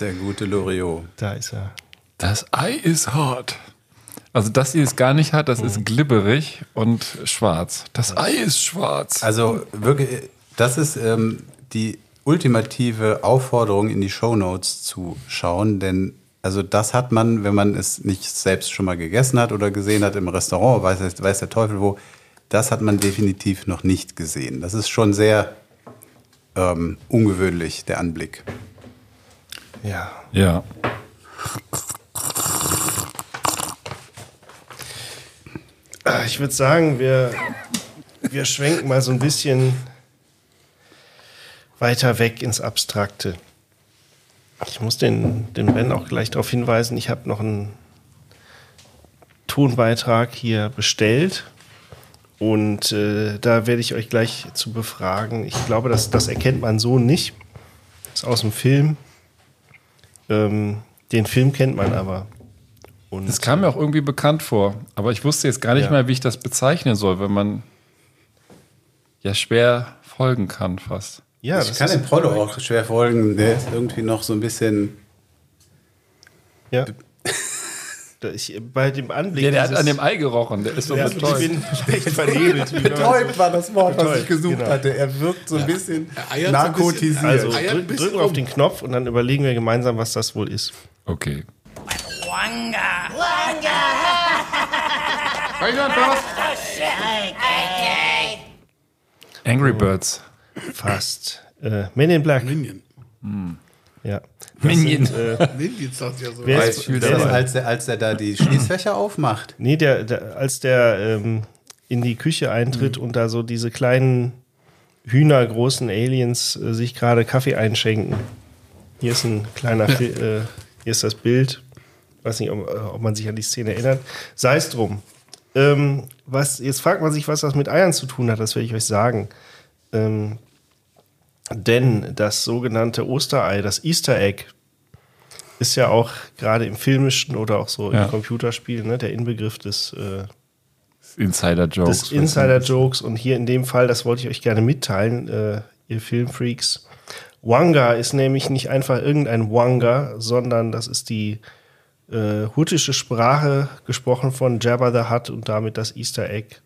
[SPEAKER 3] Der gute Loriot.
[SPEAKER 4] Da ist er.
[SPEAKER 2] das Ei ist hart. Also das hier ist gar nicht hart, das ist glibberig und schwarz. Das Ei ist schwarz.
[SPEAKER 3] Also wirklich, das ist ähm, die ultimative Aufforderung, in die Shownotes zu schauen, denn also das hat man, wenn man es nicht selbst schon mal gegessen hat oder gesehen hat im Restaurant, weiß, weiß der Teufel wo, das hat man definitiv noch nicht gesehen. Das ist schon sehr ähm, ungewöhnlich, der Anblick.
[SPEAKER 4] Ja.
[SPEAKER 2] Ja.
[SPEAKER 4] Ich würde sagen, wir, wir schwenken mal so ein bisschen weiter weg ins Abstrakte. Ich muss den, den Ben auch gleich darauf hinweisen, ich habe noch ein Tonbeitrag hier bestellt. Und äh, da werde ich euch gleich zu befragen. Ich glaube, das, das erkennt man so nicht. Das ist aus dem Film. Ähm, den Film kennt man aber. Und
[SPEAKER 2] Das kam mir auch irgendwie bekannt vor. Aber ich wusste jetzt gar nicht
[SPEAKER 4] Ja.
[SPEAKER 2] mehr, wie ich das bezeichnen soll, wenn man ja schwer folgen kann fast.
[SPEAKER 4] ja,
[SPEAKER 3] ich
[SPEAKER 4] das
[SPEAKER 3] kann
[SPEAKER 4] ist,
[SPEAKER 3] dem Prollo auch schwer folgen. Der ist irgendwie noch so ein bisschen.
[SPEAKER 4] ja. Ich, bei dem Anblick.
[SPEAKER 2] Ja, der hat an dem Ei gerochen. Der ist so
[SPEAKER 4] ja,
[SPEAKER 2] betäubt.
[SPEAKER 4] Ich bin schlecht vernebelt.
[SPEAKER 3] Betäubt war das Wort, was
[SPEAKER 4] Betäubt,
[SPEAKER 3] ich gesucht
[SPEAKER 4] genau.
[SPEAKER 3] hatte. Er wirkt so ein bisschen narkotisiert.
[SPEAKER 4] Also drücken wir auf den Knopf und dann überlegen wir gemeinsam, was das wohl ist.
[SPEAKER 2] Okay. Angry Birds.
[SPEAKER 4] Fast. Äh, Men in Black.
[SPEAKER 7] Minion.
[SPEAKER 4] Ja.
[SPEAKER 2] Minion.
[SPEAKER 4] Äh,
[SPEAKER 7] Minion sagt ja so.
[SPEAKER 4] wer ist,
[SPEAKER 3] das
[SPEAKER 4] wer
[SPEAKER 3] ist, als, er, als er da die Schließfächer aufmacht.
[SPEAKER 4] nee, der, der, als der ähm, in die Küche
[SPEAKER 3] Mhm.
[SPEAKER 4] eintritt und da so diese kleinen hühnergroßen Aliens äh, sich gerade Kaffee einschenken. Hier ist ein kleiner, äh, hier ist das Bild. Weiß nicht, ob, äh, ob man sich an die Szene erinnert. Sei es drum. Ähm, was, jetzt fragt man sich, was das mit Eiern zu tun hat, das werde ich euch sagen. Ähm, denn das sogenannte Osterei, das Easter Egg, ist ja auch gerade im filmischen oder auch so
[SPEAKER 2] Ja.
[SPEAKER 4] im Computerspiel ne, der Inbegriff des, äh,
[SPEAKER 2] Insider-Jokes.
[SPEAKER 4] des Insider-Jokes. Und hier in dem Fall, das wollte ich euch gerne mitteilen, äh, ihr Filmfreaks. Wanga ist nämlich nicht einfach irgendein Wanga, sondern das ist die äh, huttische Sprache, gesprochen von Jabba the Hutt und damit das Easter Egg.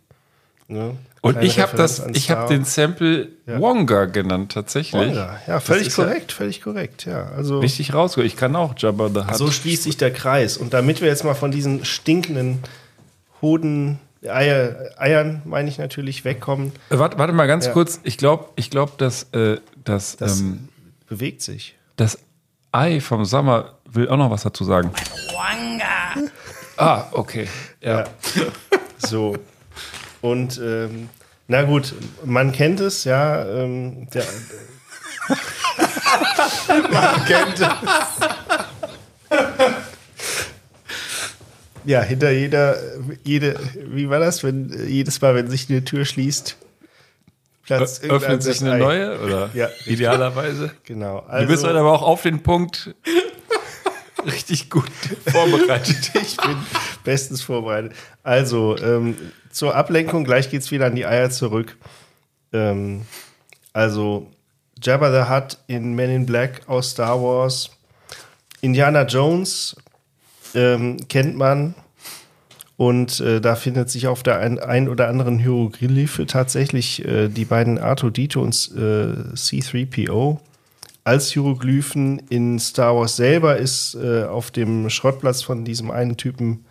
[SPEAKER 4] Ne?
[SPEAKER 2] Und
[SPEAKER 4] Kleine
[SPEAKER 2] ich habe das, ich habe den Sample
[SPEAKER 4] Ja.
[SPEAKER 2] Wonga genannt, tatsächlich.
[SPEAKER 4] Wanga. Ja, völlig
[SPEAKER 2] ist ja
[SPEAKER 4] korrekt, völlig korrekt. Ja, also
[SPEAKER 2] Richtig rausgeholt. Ich kann auch Jabba the Hutt.
[SPEAKER 4] so schließt sich der Kreis. Und damit wir jetzt mal von diesen stinkenden Hoden, Eier, Eiern, meine ich natürlich, wegkommen,
[SPEAKER 2] Äh, warte, warte mal ganz
[SPEAKER 4] Ja.
[SPEAKER 2] kurz. Ich glaube, ich glaub, dass, äh, dass
[SPEAKER 4] das
[SPEAKER 2] ähm,
[SPEAKER 4] bewegt sich.
[SPEAKER 2] das Ei vom Sommer will auch noch was dazu sagen. Ah, okay. Ja.
[SPEAKER 4] So. Und ähm, na gut, man kennt es, ja. Ähm, der,
[SPEAKER 3] Kennt er.
[SPEAKER 4] ja, hinter jeder, jede, wie war das, wenn jedes Mal, wenn sich eine Tür schließt, irgendein
[SPEAKER 2] Öffnet sich eine
[SPEAKER 4] Ei.
[SPEAKER 2] neue, oder?
[SPEAKER 4] Ja.
[SPEAKER 2] Idealerweise.
[SPEAKER 4] Genau.
[SPEAKER 2] Du bist heute aber auch auf den Punkt richtig gut vorbereitet.
[SPEAKER 4] ich bin bestens vorbereitet. Also, ähm, zur Ablenkung, gleich geht's wieder an die Eier zurück. Ähm, also, Jabba the Hutt in Men in Black aus Star Wars. Indiana Jones ähm, kennt man. Und äh, da findet sich auf der ein, ein oder anderen Hieroglyphe tatsächlich äh, die beiden Artudito und äh, C3PO als Hieroglyphen in Star Wars selber ist äh, auf dem Schrottplatz von diesem einen Typen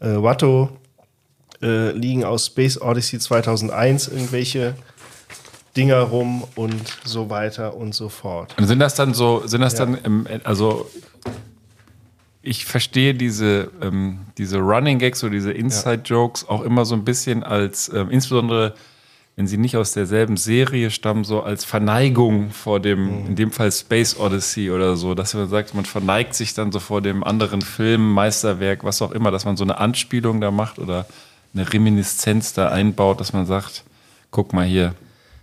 [SPEAKER 4] äh, Watto äh, liegen aus Space Odyssey 2001 irgendwelche Dinger rum und so weiter und so fort.
[SPEAKER 2] Und sind das dann so, sind das
[SPEAKER 4] Ja.
[SPEAKER 2] dann, im, also ich verstehe diese, ähm, diese Running Gags oder diese Inside-Jokes auch immer so ein bisschen als, ähm, insbesondere wenn sie nicht aus derselben Serie stammen, so als Verneigung vor dem, in dem Fall Space Odyssey oder so, dass man sagt, man verneigt sich dann so vor dem anderen Film, Meisterwerk, was auch immer, dass man so eine Anspielung da macht oder eine Reminiszenz da einbaut, dass man sagt, guck mal hier,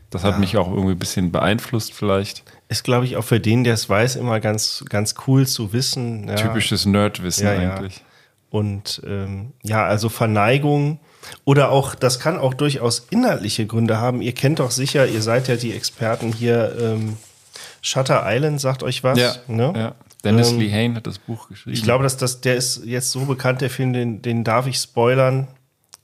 [SPEAKER 2] das hat mich auch irgendwie ein bisschen beeinflusst vielleicht.
[SPEAKER 4] Ist, glaube ich, auch für den, der es weiß, immer ganz, ganz cool zu wissen. Ja.
[SPEAKER 2] Typisches Nerdwissen
[SPEAKER 4] Ja, ja.
[SPEAKER 2] eigentlich.
[SPEAKER 4] Und ähm, ja, also Verneigung oder auch, das kann auch durchaus inhaltliche Gründe haben. Ihr kennt doch sicher, ihr seid ja die Experten hier, ähm, Shutter Island sagt euch was. ne?
[SPEAKER 2] ja. Dennis
[SPEAKER 4] Ähm,
[SPEAKER 2] Lee Hain hat das Buch geschrieben.
[SPEAKER 4] Ich glaube, dass das, der ist jetzt so bekannt, der Film, den, den darf ich spoilern.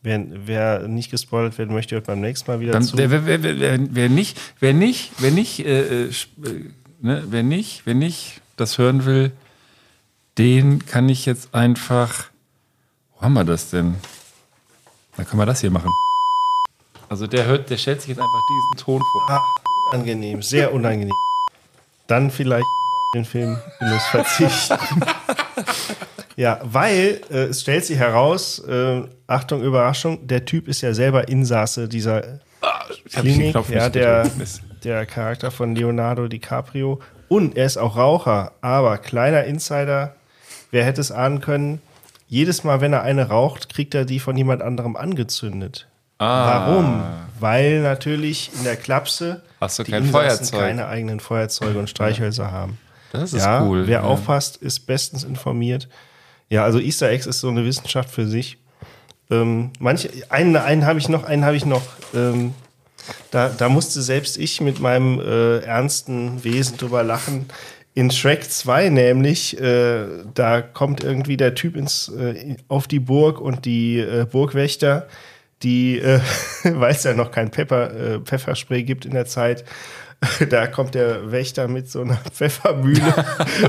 [SPEAKER 4] Wer, wer nicht gespoilert werden möchte, hört beim nächsten Mal wieder
[SPEAKER 2] Dann,
[SPEAKER 4] zu.
[SPEAKER 2] wer, wer, wer, wer, nicht, wer nicht, wer nicht, äh, äh, äh, ne, wer nicht, wer nicht das hören will, den kann ich jetzt einfach. Wo haben wir das denn? Dann können wir das hier machen. Also der hört, der stellt sich jetzt einfach diesen Ton vor.
[SPEAKER 4] Unangenehm, sehr unangenehm. Dann vielleicht den Film Genuss verzichten. ja, weil äh, es stellt sich heraus, äh, Achtung, Überraschung, der Typ ist ja selber Insasse dieser
[SPEAKER 2] den
[SPEAKER 4] Klinik, ja, der, der Charakter von Leonardo DiCaprio. Und er ist auch Raucher, aber kleiner Insider, wer hätte es ahnen können, jedes Mal, wenn er eine raucht, kriegt er die von jemand anderem angezündet.
[SPEAKER 2] Ah.
[SPEAKER 4] Warum? Weil natürlich in der Klapse
[SPEAKER 2] Hast du
[SPEAKER 4] die
[SPEAKER 2] kein
[SPEAKER 4] Insassen keine eigenen Feuerzeuge und Streichhölzer haben.
[SPEAKER 2] Das ist
[SPEAKER 4] ja,
[SPEAKER 2] cool.
[SPEAKER 4] Wer
[SPEAKER 2] ja.
[SPEAKER 4] aufpasst, ist bestens informiert. Ja, also Easter Eggs ist so eine Wissenschaft für sich. Ähm, manche, einen, einen habe ich noch, einen habe ich noch. Ähm, da, da musste selbst ich mit meinem äh, ernsten Wesen drüber lachen. In Shrek 2 nämlich, äh, da kommt irgendwie der Typ ins, äh, auf die Burg und die äh, Burgwächter, die, äh, weil es ja noch kein Pepper, äh, Pfefferspray gibt in der Zeit, da kommt der Wächter mit so einer Pfeffermühle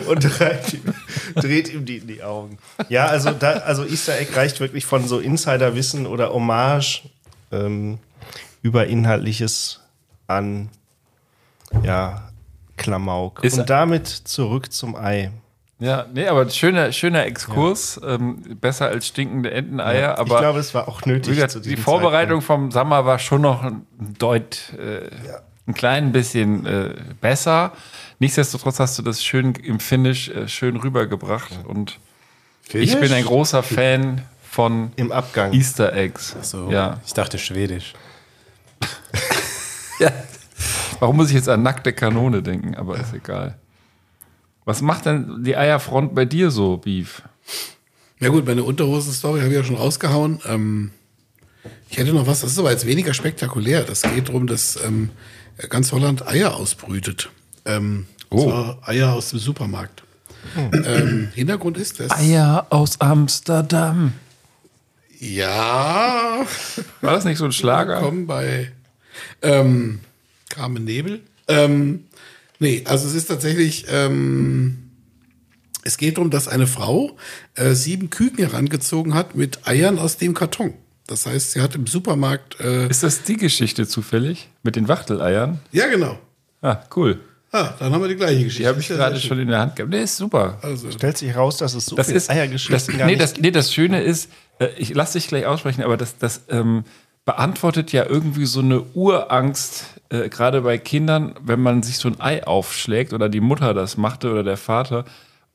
[SPEAKER 4] und dreht ihm, dreht ihm die in die Augen. Ja, also, da, also Easter Egg reicht wirklich von so Insiderwissen oder Hommage ähm, über Inhaltliches an ja, Klamauk.
[SPEAKER 2] Ist-
[SPEAKER 4] und damit zurück zum Ei.
[SPEAKER 2] Ja, nee, aber schöner, schöner Exkurs. Ähm, besser als stinkende Enteneier.
[SPEAKER 4] Ja,
[SPEAKER 2] aber
[SPEAKER 4] ich glaube, es war auch nötig.
[SPEAKER 2] gesagt, die Vorbereitung
[SPEAKER 4] Zeitpunkt.
[SPEAKER 2] vom Sommer war schon noch ein Deut, äh, ein klein bisschen äh, besser. Nichtsdestotrotz hast du das schön im Finish äh, schön rübergebracht. Und ich bin ein großer Fan von
[SPEAKER 4] Im Abgang.
[SPEAKER 2] Easter Eggs.
[SPEAKER 3] So,
[SPEAKER 2] Ja.
[SPEAKER 3] ich dachte Schwedisch.
[SPEAKER 2] ja. Warum muss ich jetzt an nackte Kanone denken? Aber ist egal. Was macht denn die Eierfront bei dir so, Beef?
[SPEAKER 7] Ja gut, meine Unterhosen-Story habe ich ja schon rausgehauen. Ähm, ich hätte noch was, das ist aber jetzt weniger spektakulär. Das geht darum, dass ähm, ganz Holland Eier ausbrütet. Ähm,
[SPEAKER 2] Oh.
[SPEAKER 7] Und zwar Eier aus dem Supermarkt. Ähm, Hintergrund ist, dass...
[SPEAKER 2] Eier aus Amsterdam.
[SPEAKER 7] Ja.
[SPEAKER 2] War das nicht so ein Schlager?
[SPEAKER 7] Willkommen bei ähm, Carmen Nebel. Ähm, nee, also es ist tatsächlich, ähm, es geht darum, dass eine Frau äh, sieben Küken herangezogen hat mit Eiern aus dem Karton. Das heißt, sie hat im Supermarkt. Äh,
[SPEAKER 2] Ist das die Geschichte zufällig? Mit den Wachteleiern?
[SPEAKER 7] ja, genau.
[SPEAKER 2] Ah, cool.
[SPEAKER 7] Ah, dann haben wir die gleiche Geschichte.
[SPEAKER 2] Die habe ich
[SPEAKER 7] Ja,
[SPEAKER 2] gerade schon in der Hand gehabt. Nee, ist super.
[SPEAKER 7] Also,
[SPEAKER 4] Stellt sich raus, dass es so
[SPEAKER 2] Das
[SPEAKER 4] viele
[SPEAKER 2] ist das,
[SPEAKER 4] Eiergeschichten gar
[SPEAKER 2] nee,
[SPEAKER 4] nicht
[SPEAKER 2] das, nee, das Schöne ist, äh, ich lasse dich gleich aussprechen, aber das, das ähm, beantwortet ja irgendwie so eine Urangst, äh, gerade bei Kindern, wenn man sich so ein Ei aufschlägt oder die Mutter das machte oder der Vater,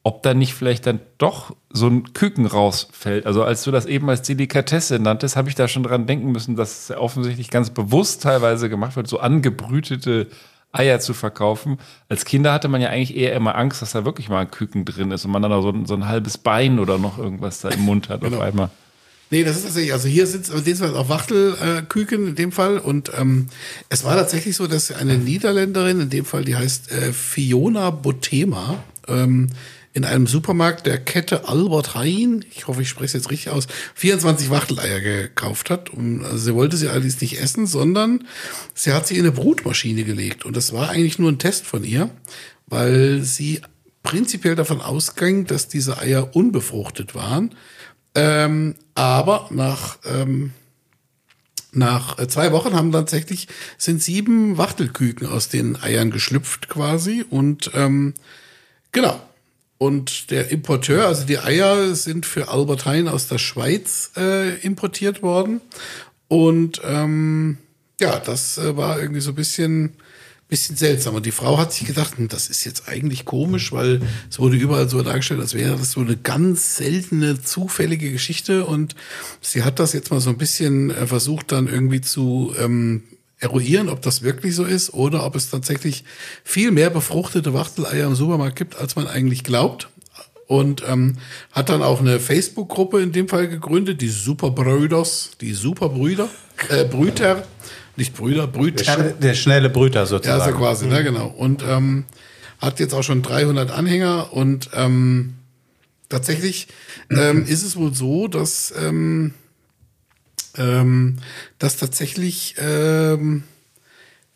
[SPEAKER 2] ob da nicht vielleicht dann doch so ein Küken rausfällt. Also als du das eben als Delikatesse nanntest, habe ich da schon dran denken müssen, dass es ja offensichtlich ganz bewusst teilweise gemacht wird, so angebrütete Eier zu verkaufen. Als Kinder hatte man ja eigentlich eher immer Angst, dass da wirklich mal ein Küken drin ist und man dann auch so ein, so ein halbes Bein oder noch irgendwas da im Mund hat
[SPEAKER 7] Genau.
[SPEAKER 2] auf einmal.
[SPEAKER 7] Nee, das ist tatsächlich, also hier es in dem Fall auch Wachtelküken äh, in dem Fall. Und ähm, es war tatsächlich so, dass eine Niederländerin, in dem Fall, die heißt äh, Fiona Botema, ähm, in einem Supermarkt der Kette Albert Heijn, ich hoffe, ich spreche es jetzt richtig aus, 24 Wachteleier gekauft hat. Und, also sie wollte sie allerdings nicht essen, sondern sie hat sie in eine Brutmaschine gelegt. Und das war eigentlich nur ein Test von ihr, weil sie prinzipiell davon ausging, dass diese Eier unbefruchtet waren. Ähm, aber nach, ähm, nach äh, zwei Wochen haben tatsächlich sind sieben Wachtelküken aus den Eiern geschlüpft quasi und ähm, genau. Und der Importeur, also die Eier sind für Albert Heijn aus der Schweiz äh, importiert worden. Und ähm, ja, das äh, war irgendwie so ein bisschen, bisschen seltsam. Und die Frau hat sich gedacht, hm, das ist jetzt eigentlich komisch, weil es wurde überall so dargestellt, als wäre das so eine ganz seltene, zufällige Geschichte. Und sie hat das jetzt mal so ein bisschen äh, versucht, dann irgendwie zu ähm, eruieren, ob das wirklich so ist oder ob es tatsächlich viel mehr befruchtete Wachteleier im Supermarkt gibt, als man eigentlich glaubt. Und ähm, hat dann auch eine Facebook-Gruppe in dem Fall gegründet, die Superbrüders, die Superbrüder, äh, Brüter, nicht Brüder,
[SPEAKER 3] Der,
[SPEAKER 7] Brüter.
[SPEAKER 3] schne der schnelle Brüter
[SPEAKER 7] Ja,
[SPEAKER 3] sozusagen.
[SPEAKER 7] so quasi,
[SPEAKER 2] Mhm.
[SPEAKER 7] ne, genau. Und ähm, hat jetzt auch schon 300 Anhänger und ähm, tatsächlich ähm, ist es wohl so, dass ähm, ähm, dass tatsächlich ähm,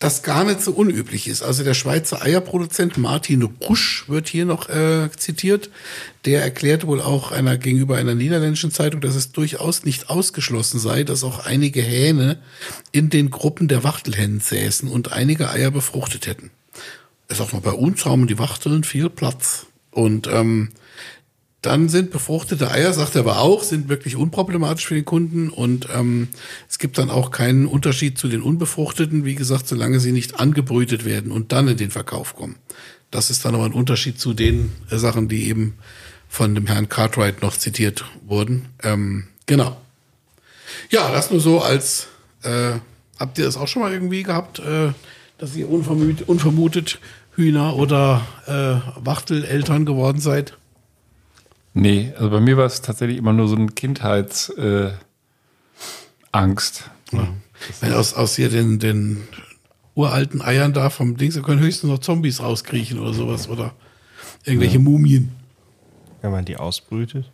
[SPEAKER 7] das gar nicht so unüblich ist. Also der Schweizer Eierproduzent Martin Rusch wird hier noch äh, zitiert. Der erklärt wohl auch einer gegenüber einer niederländischen Zeitung, dass es durchaus nicht ausgeschlossen sei, dass auch einige Hähne in den Gruppen der Wachtelhennen säßen und einige Eier befruchtet hätten. Er sagt mal, bei uns haben die Wachteln viel Platz. Und ähm, dann sind befruchtete Eier, sagt er aber auch, sind wirklich unproblematisch für den Kunden und ähm, es gibt dann auch keinen Unterschied zu den unbefruchteten, wie gesagt, solange sie nicht angebrütet werden und dann in den Verkauf kommen. Das ist dann aber ein Unterschied zu den äh, Sachen, die eben von dem Herrn Cartwright noch zitiert wurden. Ähm, genau. Ja, das nur so als, äh, habt ihr das auch schon mal irgendwie gehabt, äh, dass ihr unvermutet, unvermutet Hühner oder äh, Wachteleltern geworden seid?
[SPEAKER 2] Nee, also bei mir war es tatsächlich immer nur so ein Kindheits äh, Angst.
[SPEAKER 7] Wenn aus, aus hier den, den uralten Eiern da vom Dings, da können höchstens noch Zombies rauskriechen oder sowas oder irgendwelche Mumien.
[SPEAKER 4] Wenn man die ausbrütet.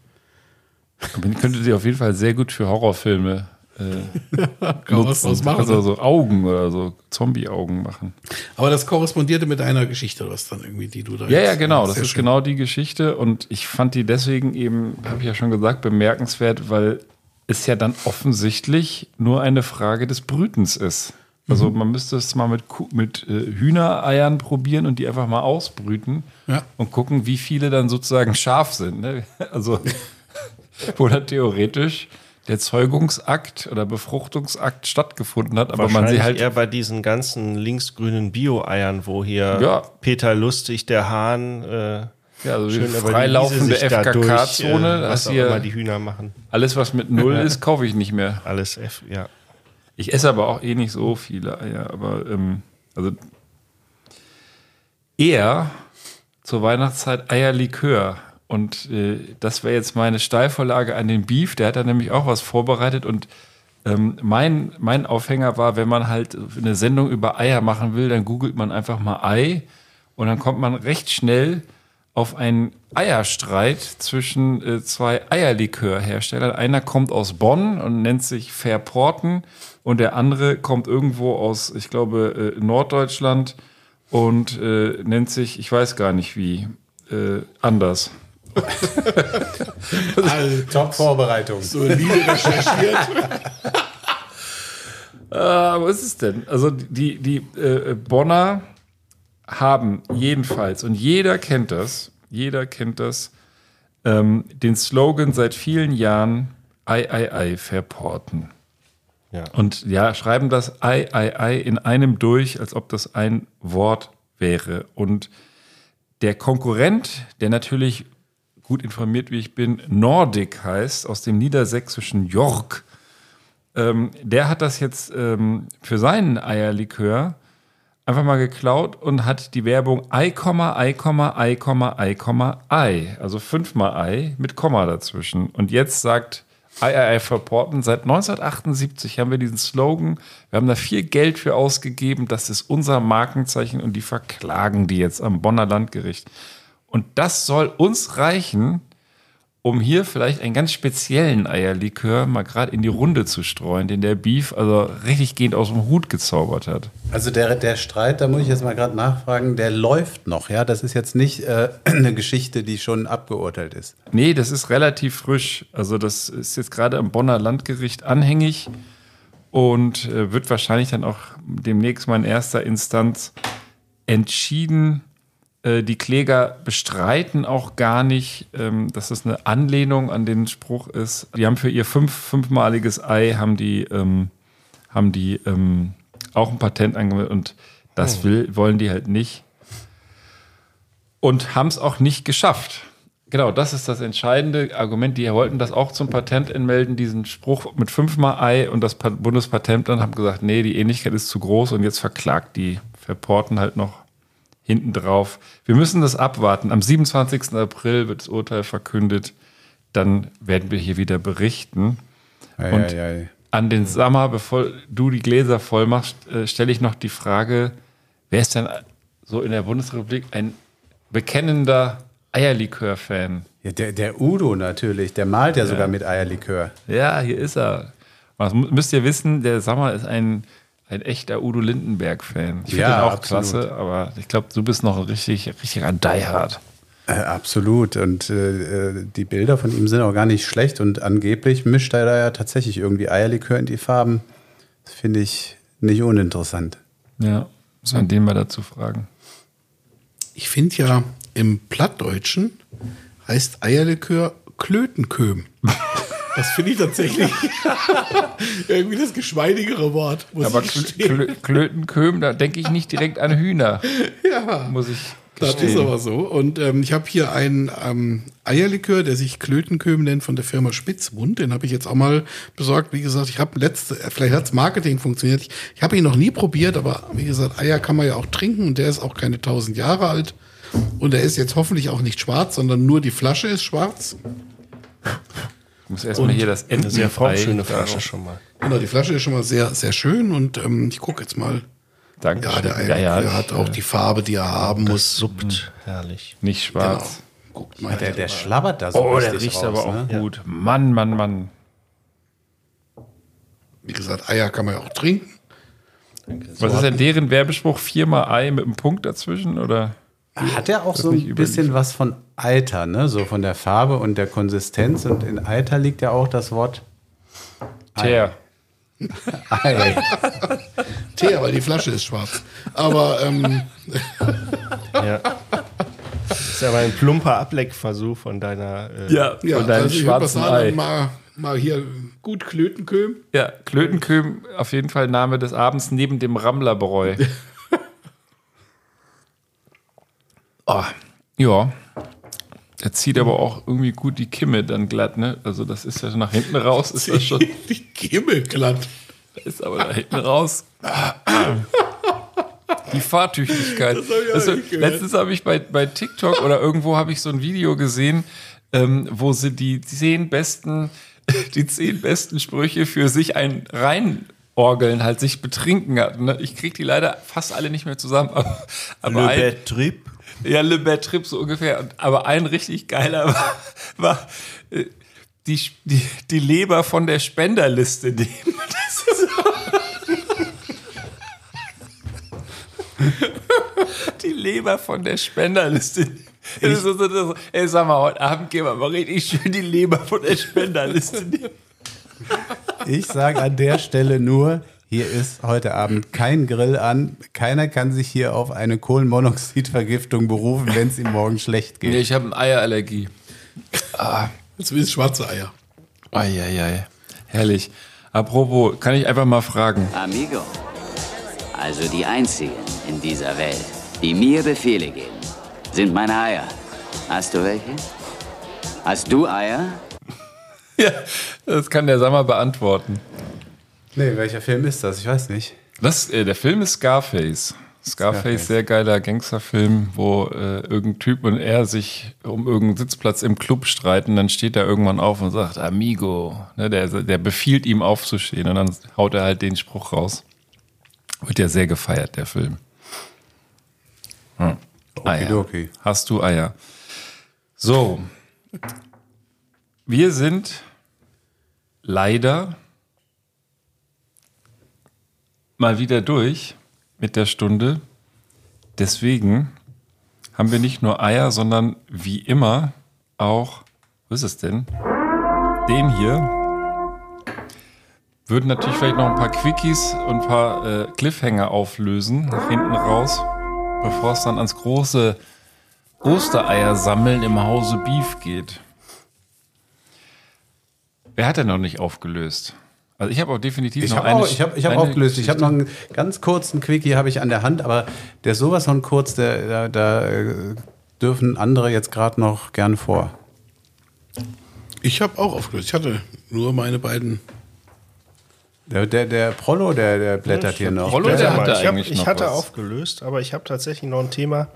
[SPEAKER 2] Man könnte sie auf jeden Fall sehr gut für Horrorfilme äh,
[SPEAKER 7] Kann was machen,
[SPEAKER 2] Also so Augen oder so Zombie-Augen machen.
[SPEAKER 7] Aber das korrespondierte mit einer Geschichte, was dann irgendwie, die du da
[SPEAKER 2] Ja, ja, genau. Das ist
[SPEAKER 7] schön.
[SPEAKER 2] genau die Geschichte. Und ich fand die deswegen eben, habe ich ja schon gesagt, bemerkenswert, weil es ja dann offensichtlich nur eine Frage des Brütens ist. Also
[SPEAKER 7] Mhm.
[SPEAKER 2] man müsste es mal mit, Kuh, mit äh, Hühnereiern probieren und die einfach mal ausbrüten
[SPEAKER 7] Ja.
[SPEAKER 2] und gucken, wie viele dann sozusagen scharf sind. Ne? Also dann theoretisch der Zeugungsakt oder Befruchtungsakt stattgefunden hat, aber man sie halt
[SPEAKER 4] eher bei diesen ganzen linksgrünen Bio-Eiern, wo hier
[SPEAKER 2] Ja.
[SPEAKER 4] Peter Lustig, der Hahn, äh,
[SPEAKER 2] Ja, also die
[SPEAKER 4] schön über
[SPEAKER 2] freilaufende FKK-Zone,
[SPEAKER 4] äh,
[SPEAKER 2] dass
[SPEAKER 4] was auch immer die Hühner machen.
[SPEAKER 2] alles, was mit Null ist, kaufe ich nicht mehr.
[SPEAKER 4] Alles F, ja.
[SPEAKER 2] Ich esse aber auch eh nicht so viele Eier, aber ähm, also eher zur Weihnachtszeit Eierlikör. Und äh, das wäre jetzt meine Steilvorlage an den Beef. Der hat da nämlich auch was vorbereitet. Und ähm, mein, mein Aufhänger war, wenn man halt eine Sendung über Eier machen will, dann googelt man einfach mal Ei. Und dann kommt man recht schnell auf einen Eierstreit zwischen äh, zwei Eierlikörherstellern. Einer kommt aus Bonn und nennt sich Verporten und der andere kommt irgendwo aus, ich glaube, äh, Norddeutschland und äh, nennt sich, ich weiß gar nicht wie, äh, anders.
[SPEAKER 3] Top-Vorbereitung.
[SPEAKER 7] Solide recherchiert.
[SPEAKER 2] Ah, was ist es denn? Also die, die äh, Bonner haben jedenfalls, und jeder kennt das, jeder kennt das, ähm, den Slogan seit vielen Jahren Ei, Ei, Ei verporten.
[SPEAKER 4] Ja.
[SPEAKER 2] Und ja, schreiben das Ei, Ei, Ei in einem durch, als ob das ein Wort wäre. Und der Konkurrent, der natürlich gut informiert wie ich bin, Nordic heißt, aus dem niedersächsischen York, ähm, der hat das jetzt ähm, für seinen Eierlikör einfach mal geklaut und hat die Werbung Ei, Ei, Ei, Ei, Ei, also fünfmal Ei mit Komma dazwischen. Und jetzt sagt Ei, Ei, Ei verporten. Seit 1978 haben wir diesen Slogan. Wir haben da viel Geld für ausgegeben. Das ist unser Markenzeichen und die verklagen die jetzt am Bonner Landgericht. Und das soll uns reichen, um hier vielleicht einen ganz speziellen Eierlikör mal gerade in die Runde zu streuen, den der Beef also richtig gehend aus dem Hut gezaubert hat.
[SPEAKER 3] Also der, der Streit, da muss ich jetzt mal gerade nachfragen, der läuft noch, ja? Das ist jetzt nicht äh, eine Geschichte, die schon abgeurteilt ist.
[SPEAKER 2] Nee, das ist relativ frisch. Also das ist jetzt gerade am Bonner Landgericht anhängig und äh, wird wahrscheinlich dann auch demnächst mal in erster Instanz entschieden. Äh, die Kläger bestreiten auch gar nicht, ähm, dass das eine Anlehnung an den Spruch ist. Die haben für ihr fünf, fünfmaliges Ei haben die, ähm, haben die ähm, auch ein Patent angemeldet und das will, wollen die halt nicht und haben es auch nicht geschafft. Genau, das ist das entscheidende Argument. Die wollten das auch zum Patent entmelden, diesen Spruch mit fünfmal Ei und das Pa- Bundespatentamt haben gesagt, nee, die Ähnlichkeit ist zu groß und jetzt verklagt die Verporten halt noch hinten drauf. Wir müssen das abwarten. Am 27. April wird das Urteil verkündet. Dann werden wir hier wieder berichten.
[SPEAKER 3] Ei,
[SPEAKER 2] Und
[SPEAKER 3] ei, ei.
[SPEAKER 2] an den Sommer, bevor du die Gläser voll machst, äh, stelle ich noch die Frage, wer ist denn so in der Bundesrepublik ein bekennender Eierlikör-Fan?
[SPEAKER 3] Ja, der, der Udo natürlich, der malt ja, sogar mit Eierlikör.
[SPEAKER 2] Ja, hier ist er. Mu- müsst ihr wissen, der Sommer ist ein, ein echter Udo Lindenberg-Fan. Ich finde
[SPEAKER 3] Ja,
[SPEAKER 2] ihn auch
[SPEAKER 3] absolut.
[SPEAKER 2] klasse, aber ich glaube, du bist noch ein richtig, richtiger Die-Hard.
[SPEAKER 3] Äh, absolut. Und äh, äh, die Bilder von ihm sind auch gar nicht schlecht. Und angeblich mischt er da ja tatsächlich irgendwie Eierlikör in die Farben. Das finde ich nicht uninteressant.
[SPEAKER 2] Ja, muss man den mal dazu fragen.
[SPEAKER 7] Ich finde ja, im Plattdeutschen heißt Eierlikör Klötenköm. Das finde ich tatsächlich irgendwie das geschmeidigere Wort.
[SPEAKER 2] Aber
[SPEAKER 7] gestehen.
[SPEAKER 2] Klö Klötenköm, da denke ich nicht direkt an Hühner.
[SPEAKER 7] Ja.
[SPEAKER 2] Muss ich
[SPEAKER 7] Das ist aber so. Und ähm, ich habe hier einen ähm, Eierlikör, der sich Klötenköm nennt von der Firma Spitzmund. Den habe ich jetzt auch mal besorgt. Wie gesagt, ich habe letzte, vielleicht hat's Marketing funktioniert. Ich, ich habe ihn noch nie probiert, aber wie gesagt, Eier kann man ja auch trinken und der ist auch keine 1000 Jahre alt. Und er ist jetzt hoffentlich auch nicht schwarz, sondern nur die Flasche ist schwarz.
[SPEAKER 2] Ich muss erstmal hier das
[SPEAKER 4] Eine sehr formschöne Flasche schon mal.
[SPEAKER 7] Genau, die Flasche ist schon mal sehr, sehr schön und ähm, ich gucke jetzt mal.
[SPEAKER 2] Danke.
[SPEAKER 7] Ja, der
[SPEAKER 2] ja, ja,
[SPEAKER 7] hat auch die Farbe, die er haben muss.
[SPEAKER 4] Suppt. Herrlich.
[SPEAKER 2] Nicht schwarz.
[SPEAKER 7] Genau. Guckt mal.
[SPEAKER 3] Der, der schlabbert da so
[SPEAKER 2] Oh, der riecht
[SPEAKER 3] raus,
[SPEAKER 2] aber auch
[SPEAKER 3] ne?
[SPEAKER 2] gut. Mann, Mann, Mann.
[SPEAKER 7] Wie gesagt, Eier kann man ja auch trinken.
[SPEAKER 2] Was ist denn deren Werbespruch? Viermal Ei mit einem Punkt dazwischen? Oder?
[SPEAKER 3] Hat er auch so ein bisschen was von Alter, ne? So von der Farbe und der Konsistenz. Und in Alter liegt ja auch das Wort
[SPEAKER 2] Tja.
[SPEAKER 3] Ei.
[SPEAKER 7] Tee, aber die Flasche ist schwarz. Aber ähm,
[SPEAKER 4] Ja. Das ist aber ein plumper Ableckversuch von deiner. Äh,
[SPEAKER 2] Ja,
[SPEAKER 7] ja,
[SPEAKER 2] von deinem
[SPEAKER 7] also
[SPEAKER 2] schwarzen Ei.
[SPEAKER 7] mal, mal hier gut Klötenköm.
[SPEAKER 2] Ja, Klötenköm, auf jeden Fall Name des Abends neben dem Rammlerbräu. oh, ja. Er zieht aber auch irgendwie gut die Kimme dann glatt, ne? Also das ist ja nach hinten raus, ist das schon.
[SPEAKER 7] Die Kimmel glatt.
[SPEAKER 2] Ist aber da hinten raus. Die Fahrtüchtigkeit.
[SPEAKER 7] Das hab
[SPEAKER 2] Also, letztens habe ich bei, bei TikTok oder irgendwo habe ich so ein Video gesehen, ähm, wo sie die zehn besten, die zehn besten Sprüche für sich ein reinorgeln, halt sich betrinken hatten. Ne? Ich kriege die leider fast alle nicht mehr zusammen. Aber, aber ein,
[SPEAKER 4] Trip.
[SPEAKER 2] Ja, Le Trip so ungefähr. Und- Aber ein richtig geiler war, war äh, die, die, die Leber von der Spenderliste nehmen. Das ist die Leber von der Spenderliste. Das ist so, so, so, ey, sag mal, heute Abend gehen wir mal richtig schön die Leber von der Spenderliste nehmen.
[SPEAKER 3] Ich sage an der Stelle nur, hier ist heute Abend kein Grill an. Keiner kann sich hier auf eine Kohlenmonoxidvergiftung berufen, wenn es ihm morgen schlecht geht.
[SPEAKER 2] Nee, ich habe eine Eierallergie.
[SPEAKER 7] Jetzt will es schwarze Eier.
[SPEAKER 2] Eieiei. Herrlich. Apropos, kann ich einfach mal fragen.
[SPEAKER 1] Amigo. Also die einzigen in dieser Welt, die mir Befehle geben, sind meine Eier. Hast du welche? Hast du Eier?
[SPEAKER 2] Ja, das kann der Sammer beantworten.
[SPEAKER 3] Nee, welcher Film ist das? Ich weiß nicht.
[SPEAKER 2] Das, äh, der Film ist Scarface. Scarface,
[SPEAKER 3] Scarface.
[SPEAKER 2] sehr geiler Gangsterfilm, wo äh, irgendein Typ und er sich um irgendeinen Sitzplatz im Club streiten. Dann steht er irgendwann auf und sagt, Amigo. Ne, der, der befiehlt ihm aufzustehen und dann haut er halt den Spruch raus. Wird ja sehr gefeiert, der Film. Hm. Eier.
[SPEAKER 3] Okidoki.
[SPEAKER 2] Hast du Eier? So. Wir sind leider mal wieder durch mit der Stunde. Deswegen haben wir nicht nur Eier, sondern wie immer auch, wo ist es denn? Den hier. Würden natürlich vielleicht noch ein paar Quickies und ein paar äh, Cliffhanger auflösen, nach hinten raus, bevor es dann ans große Ostereier sammeln im Hause Beef geht. Wer hat denn noch nicht aufgelöst? Also ich habe auch definitiv
[SPEAKER 3] Ich
[SPEAKER 2] noch
[SPEAKER 3] habe
[SPEAKER 2] eine.
[SPEAKER 3] auch, ich hab, ich hab
[SPEAKER 2] eine
[SPEAKER 3] aufgelöst. Ich habe noch einen ganz kurzen Quickie habe ich an der Hand, aber der ist sowas von kurz, der, da, da äh, dürfen andere jetzt gerade noch gern vor.
[SPEAKER 7] Ich habe auch aufgelöst. Ich hatte nur meine beiden.
[SPEAKER 3] Der, der, der Prollo, der, der blättert hier noch.
[SPEAKER 2] Prollo, der hatte
[SPEAKER 4] ich, hab, ich
[SPEAKER 2] noch
[SPEAKER 4] hatte
[SPEAKER 2] was.
[SPEAKER 4] aufgelöst, aber ich habe tatsächlich noch ein Thema,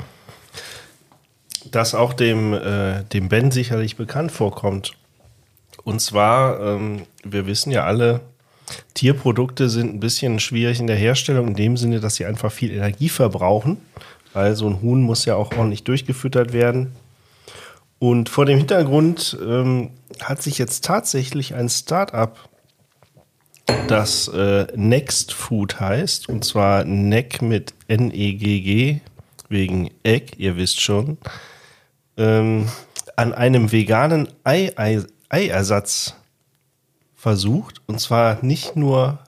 [SPEAKER 4] das auch dem, äh, dem Ben sicherlich bekannt vorkommt. Und zwar, ähm, wir wissen ja alle, Tierprodukte sind ein bisschen schwierig in der Herstellung, in dem Sinne, dass sie einfach viel Energie verbrauchen. Weil so ein Huhn muss ja auch ordentlich durchgefüttert werden. Und vor dem Hintergrund ähm, hat sich jetzt tatsächlich ein Start-up das äh, Next Food heißt, und zwar Neck mit N-E-G-G, wegen Egg, ihr wisst schon, ähm, an einem veganen Ei -Ei Eiersatz versucht. Und zwar nicht nur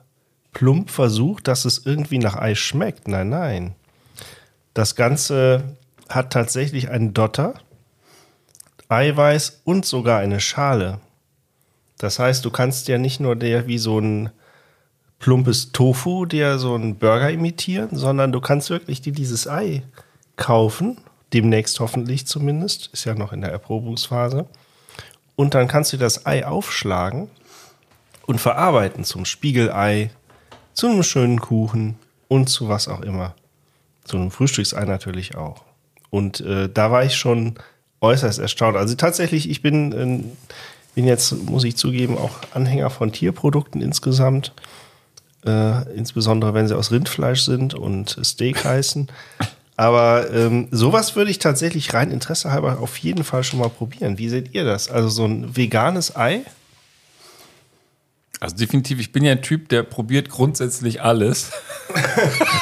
[SPEAKER 4] plump versucht, dass es irgendwie nach Ei schmeckt. Nein, nein. Das Ganze hat tatsächlich einen Dotter, Eiweiß und sogar eine Schale. Das heißt, du kannst ja nicht nur der wie so ein plumpes Tofu, der so einen Burger imitieren, sondern du kannst wirklich dir dieses Ei kaufen, Demnächst hoffentlich zumindest. Ist ja noch in der Erprobungsphase. Und dann kannst du das Ei aufschlagen und verarbeiten zum Spiegelei, zu einem schönen Kuchen und zu was auch immer. Zu einem Frühstücksei natürlich auch. Und äh, da war ich schon äußerst erstaunt. Also tatsächlich, ich bin, äh, bin jetzt, muss ich zugeben, auch Anhänger von Tierprodukten insgesamt. Äh, insbesondere wenn sie aus Rindfleisch sind und Steak heißen. Aber ähm, sowas würde ich tatsächlich rein Interesse halber auf jeden Fall schon mal probieren. Wie seht ihr das? Also so ein veganes Ei?
[SPEAKER 2] Also definitiv, ich bin ja ein Typ, der probiert grundsätzlich alles.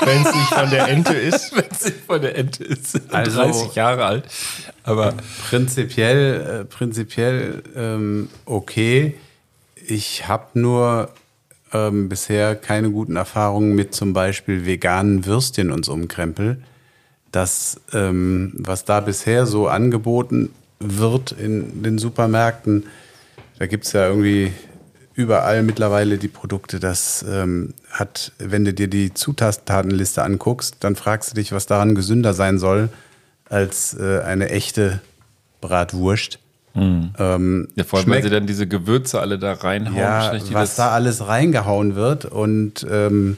[SPEAKER 4] Wenn es nicht von der Ente ist.
[SPEAKER 2] Wenn es nicht von der Ente ist.
[SPEAKER 3] Also-
[SPEAKER 2] 30 Jahre alt. Aber
[SPEAKER 3] Prinzipiell, äh, prinzipiell ähm, okay. Ich habe nur ähm, bisher keine guten Erfahrungen mit zum Beispiel veganen Würstchen und so einem Krempel. Das, ähm, was da bisher so angeboten wird in den Supermärkten, da gibt es ja irgendwie überall mittlerweile die Produkte. Das ähm, hat, wenn du dir die Zutatenliste anguckst, dann fragst du dich, was daran gesünder sein soll als äh, eine echte Bratwurst. Ähm,
[SPEAKER 2] ja, vor allem,
[SPEAKER 3] schmeckt-
[SPEAKER 2] sie dann diese Gewürze alle da reinhauen.
[SPEAKER 3] ja, was da alles reingehauen wird und ähm,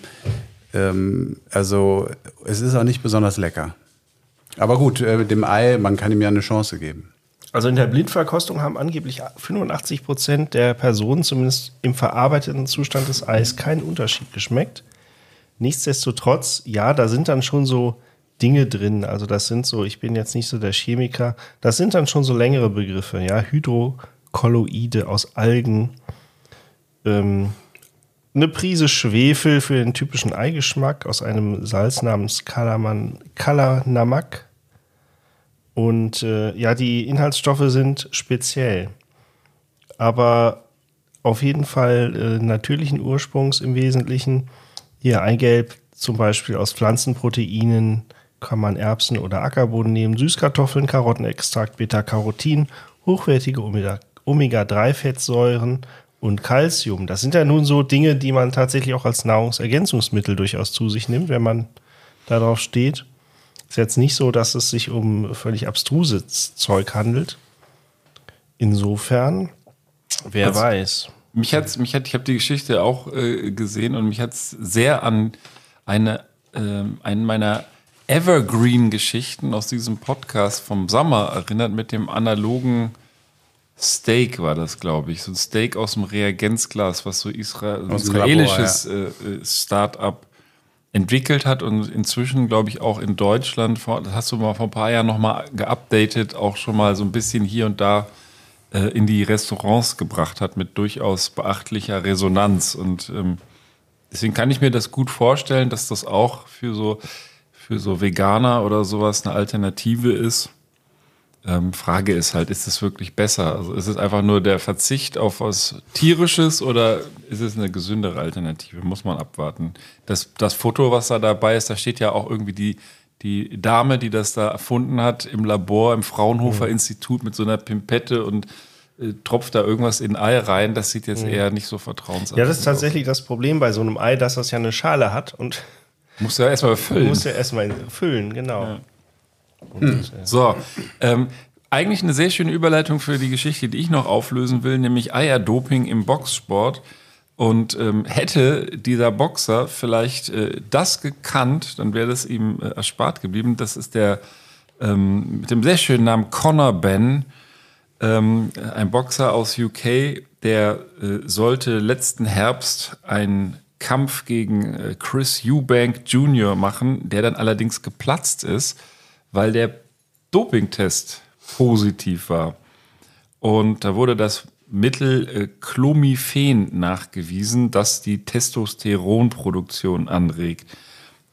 [SPEAKER 3] ähm, also es ist auch nicht besonders lecker. Aber gut, äh, dem Ei, man kann ihm ja eine Chance geben.
[SPEAKER 4] Also in der Blindverkostung haben angeblich 85 Prozent der Personen, zumindest im verarbeiteten Zustand des Eis, keinen Unterschied geschmeckt. Nichtsdestotrotz, ja, da sind dann schon so Dinge drin. Also das sind so, ich bin jetzt nicht so der Chemiker, das sind dann schon so längere Begriffe, ja, Hydrokolloide aus Algen, ähm, eine Prise Schwefel für den typischen Eigeschmack aus einem Salz namens Kalaman, Kalanamak. Und äh, ja, die Inhaltsstoffe sind speziell. Aber auf jeden Fall äh, natürlichen Ursprungs im Wesentlichen. Hier Eigelb zum Beispiel aus Pflanzenproteinen kann man Erbsen oder Ackerboden nehmen, Süßkartoffeln, Karottenextrakt, Beta-Carotin, hochwertige Omega- Omega-3-Fettsäuren und Calcium. Das sind ja nun so Dinge, die man tatsächlich auch als Nahrungsergänzungsmittel durchaus zu sich nimmt, wenn man darauf steht. Ist jetzt nicht so, dass es sich um völlig abstruses Zeug handelt. Insofern, wer
[SPEAKER 2] Also-
[SPEAKER 4] weiß.
[SPEAKER 2] Mich hat's, mich hat, ich habe die Geschichte auch äh, gesehen und mich hat's sehr an eine, ähm, einen meiner Evergreen-Geschichten aus diesem Podcast vom Sommer erinnert mit dem analogen Steak war das, glaube ich. So ein Steak aus dem Reagenzglas, was so Isra ein
[SPEAKER 3] Aus
[SPEAKER 2] israelisches äh, äh, Start-up entwickelt hat und inzwischen, glaube ich, auch in Deutschland, das hast du mal vor ein paar Jahren nochmal geupdatet, auch schon mal so ein bisschen hier und da äh, in die Restaurants gebracht hat mit durchaus beachtlicher Resonanz. Und ähm, deswegen kann ich mir das gut vorstellen, dass das auch für so, für so Veganer oder sowas eine Alternative ist. Ähm, Frage ist halt, ist es wirklich besser? Also ist es einfach nur der Verzicht auf was Tierisches oder ist es eine gesündere Alternative? Muss man abwarten. Das, das Foto, was da dabei ist, da steht ja auch irgendwie die, die Dame, die das da erfunden hat, im Labor, im Fraunhofer Institut mit so einer Pimpette und äh, tropft da irgendwas in ein Ei rein. Das sieht jetzt
[SPEAKER 4] Mhm.
[SPEAKER 2] eher nicht so vertrauensartig
[SPEAKER 4] Ja, das ist
[SPEAKER 2] aus.
[SPEAKER 4] tatsächlich das Problem bei so einem Ei, dass das ja eine Schale hat und
[SPEAKER 2] Musst du ja erstmal füllen.
[SPEAKER 4] muss ja erstmal füllen, genau. Und, äh,
[SPEAKER 2] So, ähm, eigentlich eine sehr schöne Überleitung für die Geschichte, die ich noch auflösen will, nämlich Eierdoping im Boxsport. Und ähm, hätte dieser Boxer vielleicht äh, das gekannt, dann wäre das ihm äh, erspart geblieben. Das ist der ähm, mit dem sehr schönen Namen Conor Ben, ähm, ein Boxer aus UK, der äh, sollte letzten Herbst einen Kampf gegen äh, Chris Eubank Jr. machen, der dann allerdings geplatzt ist, weil der Dopingtest positiv war. Und da wurde das Mittel äh, Clomiphen nachgewiesen, das die Testosteronproduktion anregt.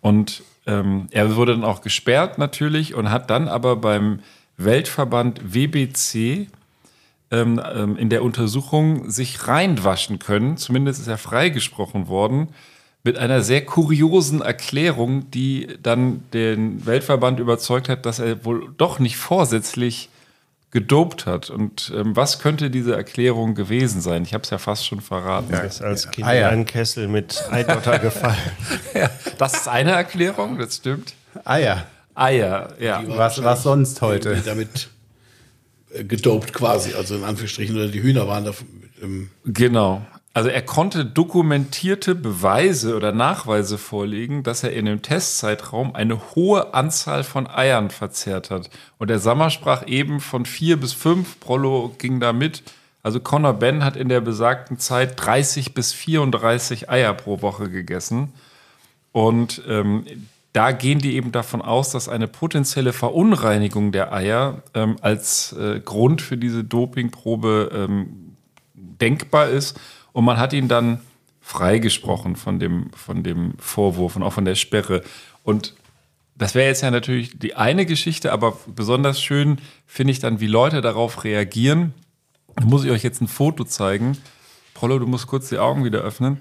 [SPEAKER 2] Und ähm, er wurde dann auch gesperrt natürlich und hat dann aber beim Weltverband WBC ähm, ähm, in der Untersuchung sich reinwaschen können. Zumindest ist er freigesprochen worden mit einer sehr kuriosen Erklärung, die dann den Weltverband überzeugt hat, dass er wohl doch nicht vorsätzlich gedopt hat. Und ähm, was könnte diese Erklärung gewesen sein? Ich habe es ja fast schon verraten.
[SPEAKER 4] Er ist als Kind
[SPEAKER 3] Eier.
[SPEAKER 4] in einen Kessel mit Eidotter gefallen.
[SPEAKER 2] Ja, das ist eine Erklärung, das stimmt.
[SPEAKER 3] Eier.
[SPEAKER 2] Eier, ja.
[SPEAKER 3] Was, was sonst heute?
[SPEAKER 7] Damit äh, gedopt quasi, also in Anführungsstrichen, oder die Hühner waren da. Ähm,
[SPEAKER 2] Genau. Also er konnte dokumentierte Beweise oder Nachweise vorlegen, dass er in dem Testzeitraum eine hohe Anzahl von Eiern verzehrt hat. Und der Sammer sprach eben von vier bis fünf. Prollo ging da mit. Also Conor Ben hat in der besagten Zeit 30 bis 34 Eier pro Woche gegessen. Und ähm, da gehen die eben davon aus, dass eine potenzielle Verunreinigung der Eier ähm, als äh, Grund für diese Dopingprobe ähm, denkbar ist. Und man hat ihn dann freigesprochen von dem, von dem Vorwurf und auch von der Sperre. Und das wäre jetzt ja natürlich die eine Geschichte, aber besonders schön finde ich dann, wie Leute darauf reagieren. Da muss ich euch jetzt ein Foto zeigen. Prollo, du musst kurz die Augen wieder öffnen.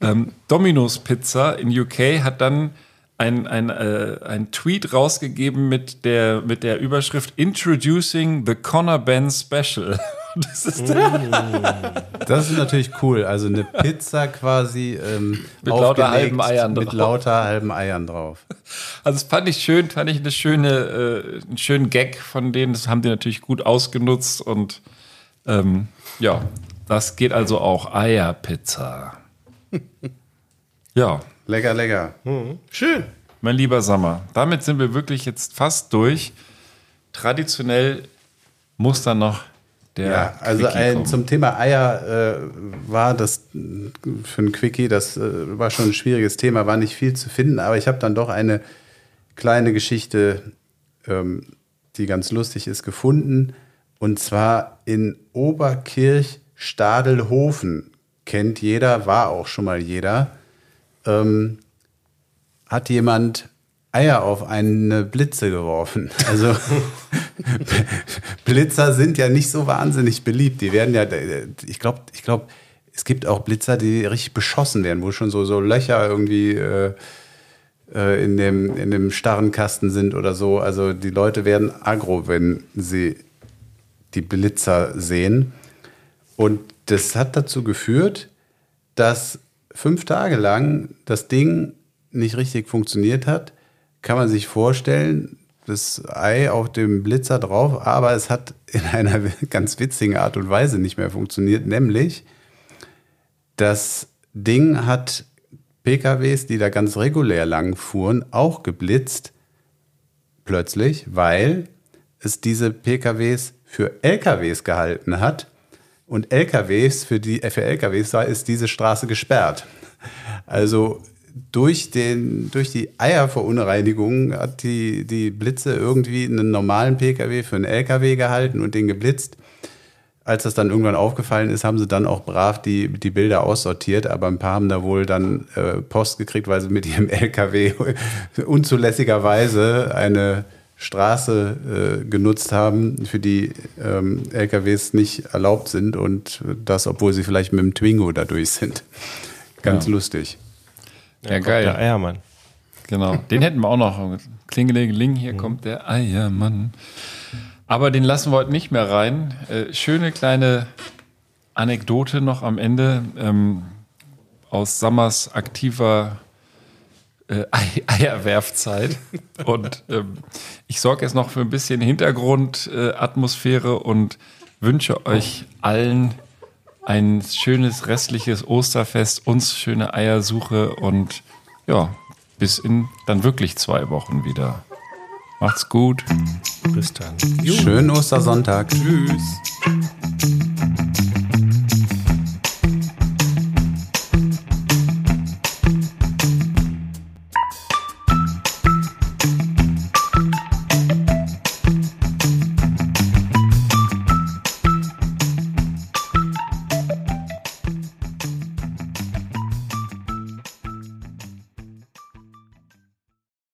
[SPEAKER 2] Ähm, Domino's Pizza in UK hat dann ein, ein, äh, ein Tweet rausgegeben mit der, mit der Überschrift Introducing the Conor Ben Special. Das ist
[SPEAKER 3] Das ist natürlich cool. Also eine Pizza quasi ähm,
[SPEAKER 2] Mit lauter halben Eiern
[SPEAKER 3] Mit
[SPEAKER 2] drauf.
[SPEAKER 3] lauter halben Eiern drauf.
[SPEAKER 2] Also das fand ich schön, fand ich eine schöne, äh, einen schönen Gag von denen. Das haben die natürlich gut ausgenutzt und ähm, ja, das geht also auch Eierpizza. ja,
[SPEAKER 3] Lecker, lecker.
[SPEAKER 7] schön.
[SPEAKER 2] mein lieber Sommer, damit sind wir wirklich jetzt fast durch. Traditionell muss dann noch der
[SPEAKER 3] Ja, also ein, zum Thema Eier äh, war das für ein Quickie, das äh, war schon ein schwieriges Thema, war nicht viel zu finden, aber ich habe dann doch eine kleine Geschichte, ähm, die ganz lustig ist, gefunden. Und zwar in Oberkirch Stadelhofen. Kennt jeder, war auch schon mal jeder. Ähm, hat jemand Eier auf eine Blitze geworfen. Also Blitzer sind ja nicht so wahnsinnig beliebt. Die werden ja, ich glaube, ich glaube, es gibt auch Blitzer, die richtig beschossen werden, wo schon so, so Löcher irgendwie äh, äh, in, dem, in dem starren Kasten sind oder so. Also die Leute werden aggro, wenn sie die Blitzer sehen. Und das hat dazu geführt, dass fünf Tage lang das Ding nicht richtig funktioniert hat. Kann man sich vorstellen, das Ei auf dem Blitzer drauf, aber es hat in einer ganz witzigen Art und Weise nicht mehr funktioniert, nämlich das Ding hat PKWs, die da ganz regulär lang fuhren, auch geblitzt plötzlich, weil es diese PKWs für LKWs gehalten hat und LKWs für die für LKWs war ist diese Straße gesperrt. Also durch, den, durch die Eierverunreinigung hat die, die Blitze irgendwie einen normalen PKW für einen LKW gehalten und den geblitzt. Als das dann irgendwann aufgefallen ist, haben sie dann auch brav die, die Bilder aussortiert, aber ein paar haben da wohl dann äh, Post gekriegt, weil sie mit ihrem LKW unzulässigerweise eine Straße äh, genutzt haben, für die ähm, LKWs nicht erlaubt sind und das, obwohl sie vielleicht mit dem Twingo dadurch sind. Ganz
[SPEAKER 2] Ja.
[SPEAKER 3] lustig.
[SPEAKER 2] Ja, geil.
[SPEAKER 4] Der Eiermann.
[SPEAKER 2] Genau, den hätten wir auch noch. Klingelingeling, hier kommt der Eiermann. Aber den lassen wir heute nicht mehr rein. Äh, schöne kleine Anekdote noch am Ende ähm, aus Sammers aktiver äh, Ei- Eierwerfzeit. Und ähm, ich sorge jetzt noch für ein bisschen Hintergrundatmosphäre äh, Atmosphäre und wünsche euch allen ein schönes restliches Osterfest, uns schöne Eiersuche und ja, bis in dann wirklich zwei Wochen wieder. Macht's gut.
[SPEAKER 4] Bis dann.
[SPEAKER 3] Schönen Ostersonntag.
[SPEAKER 7] Tschüss.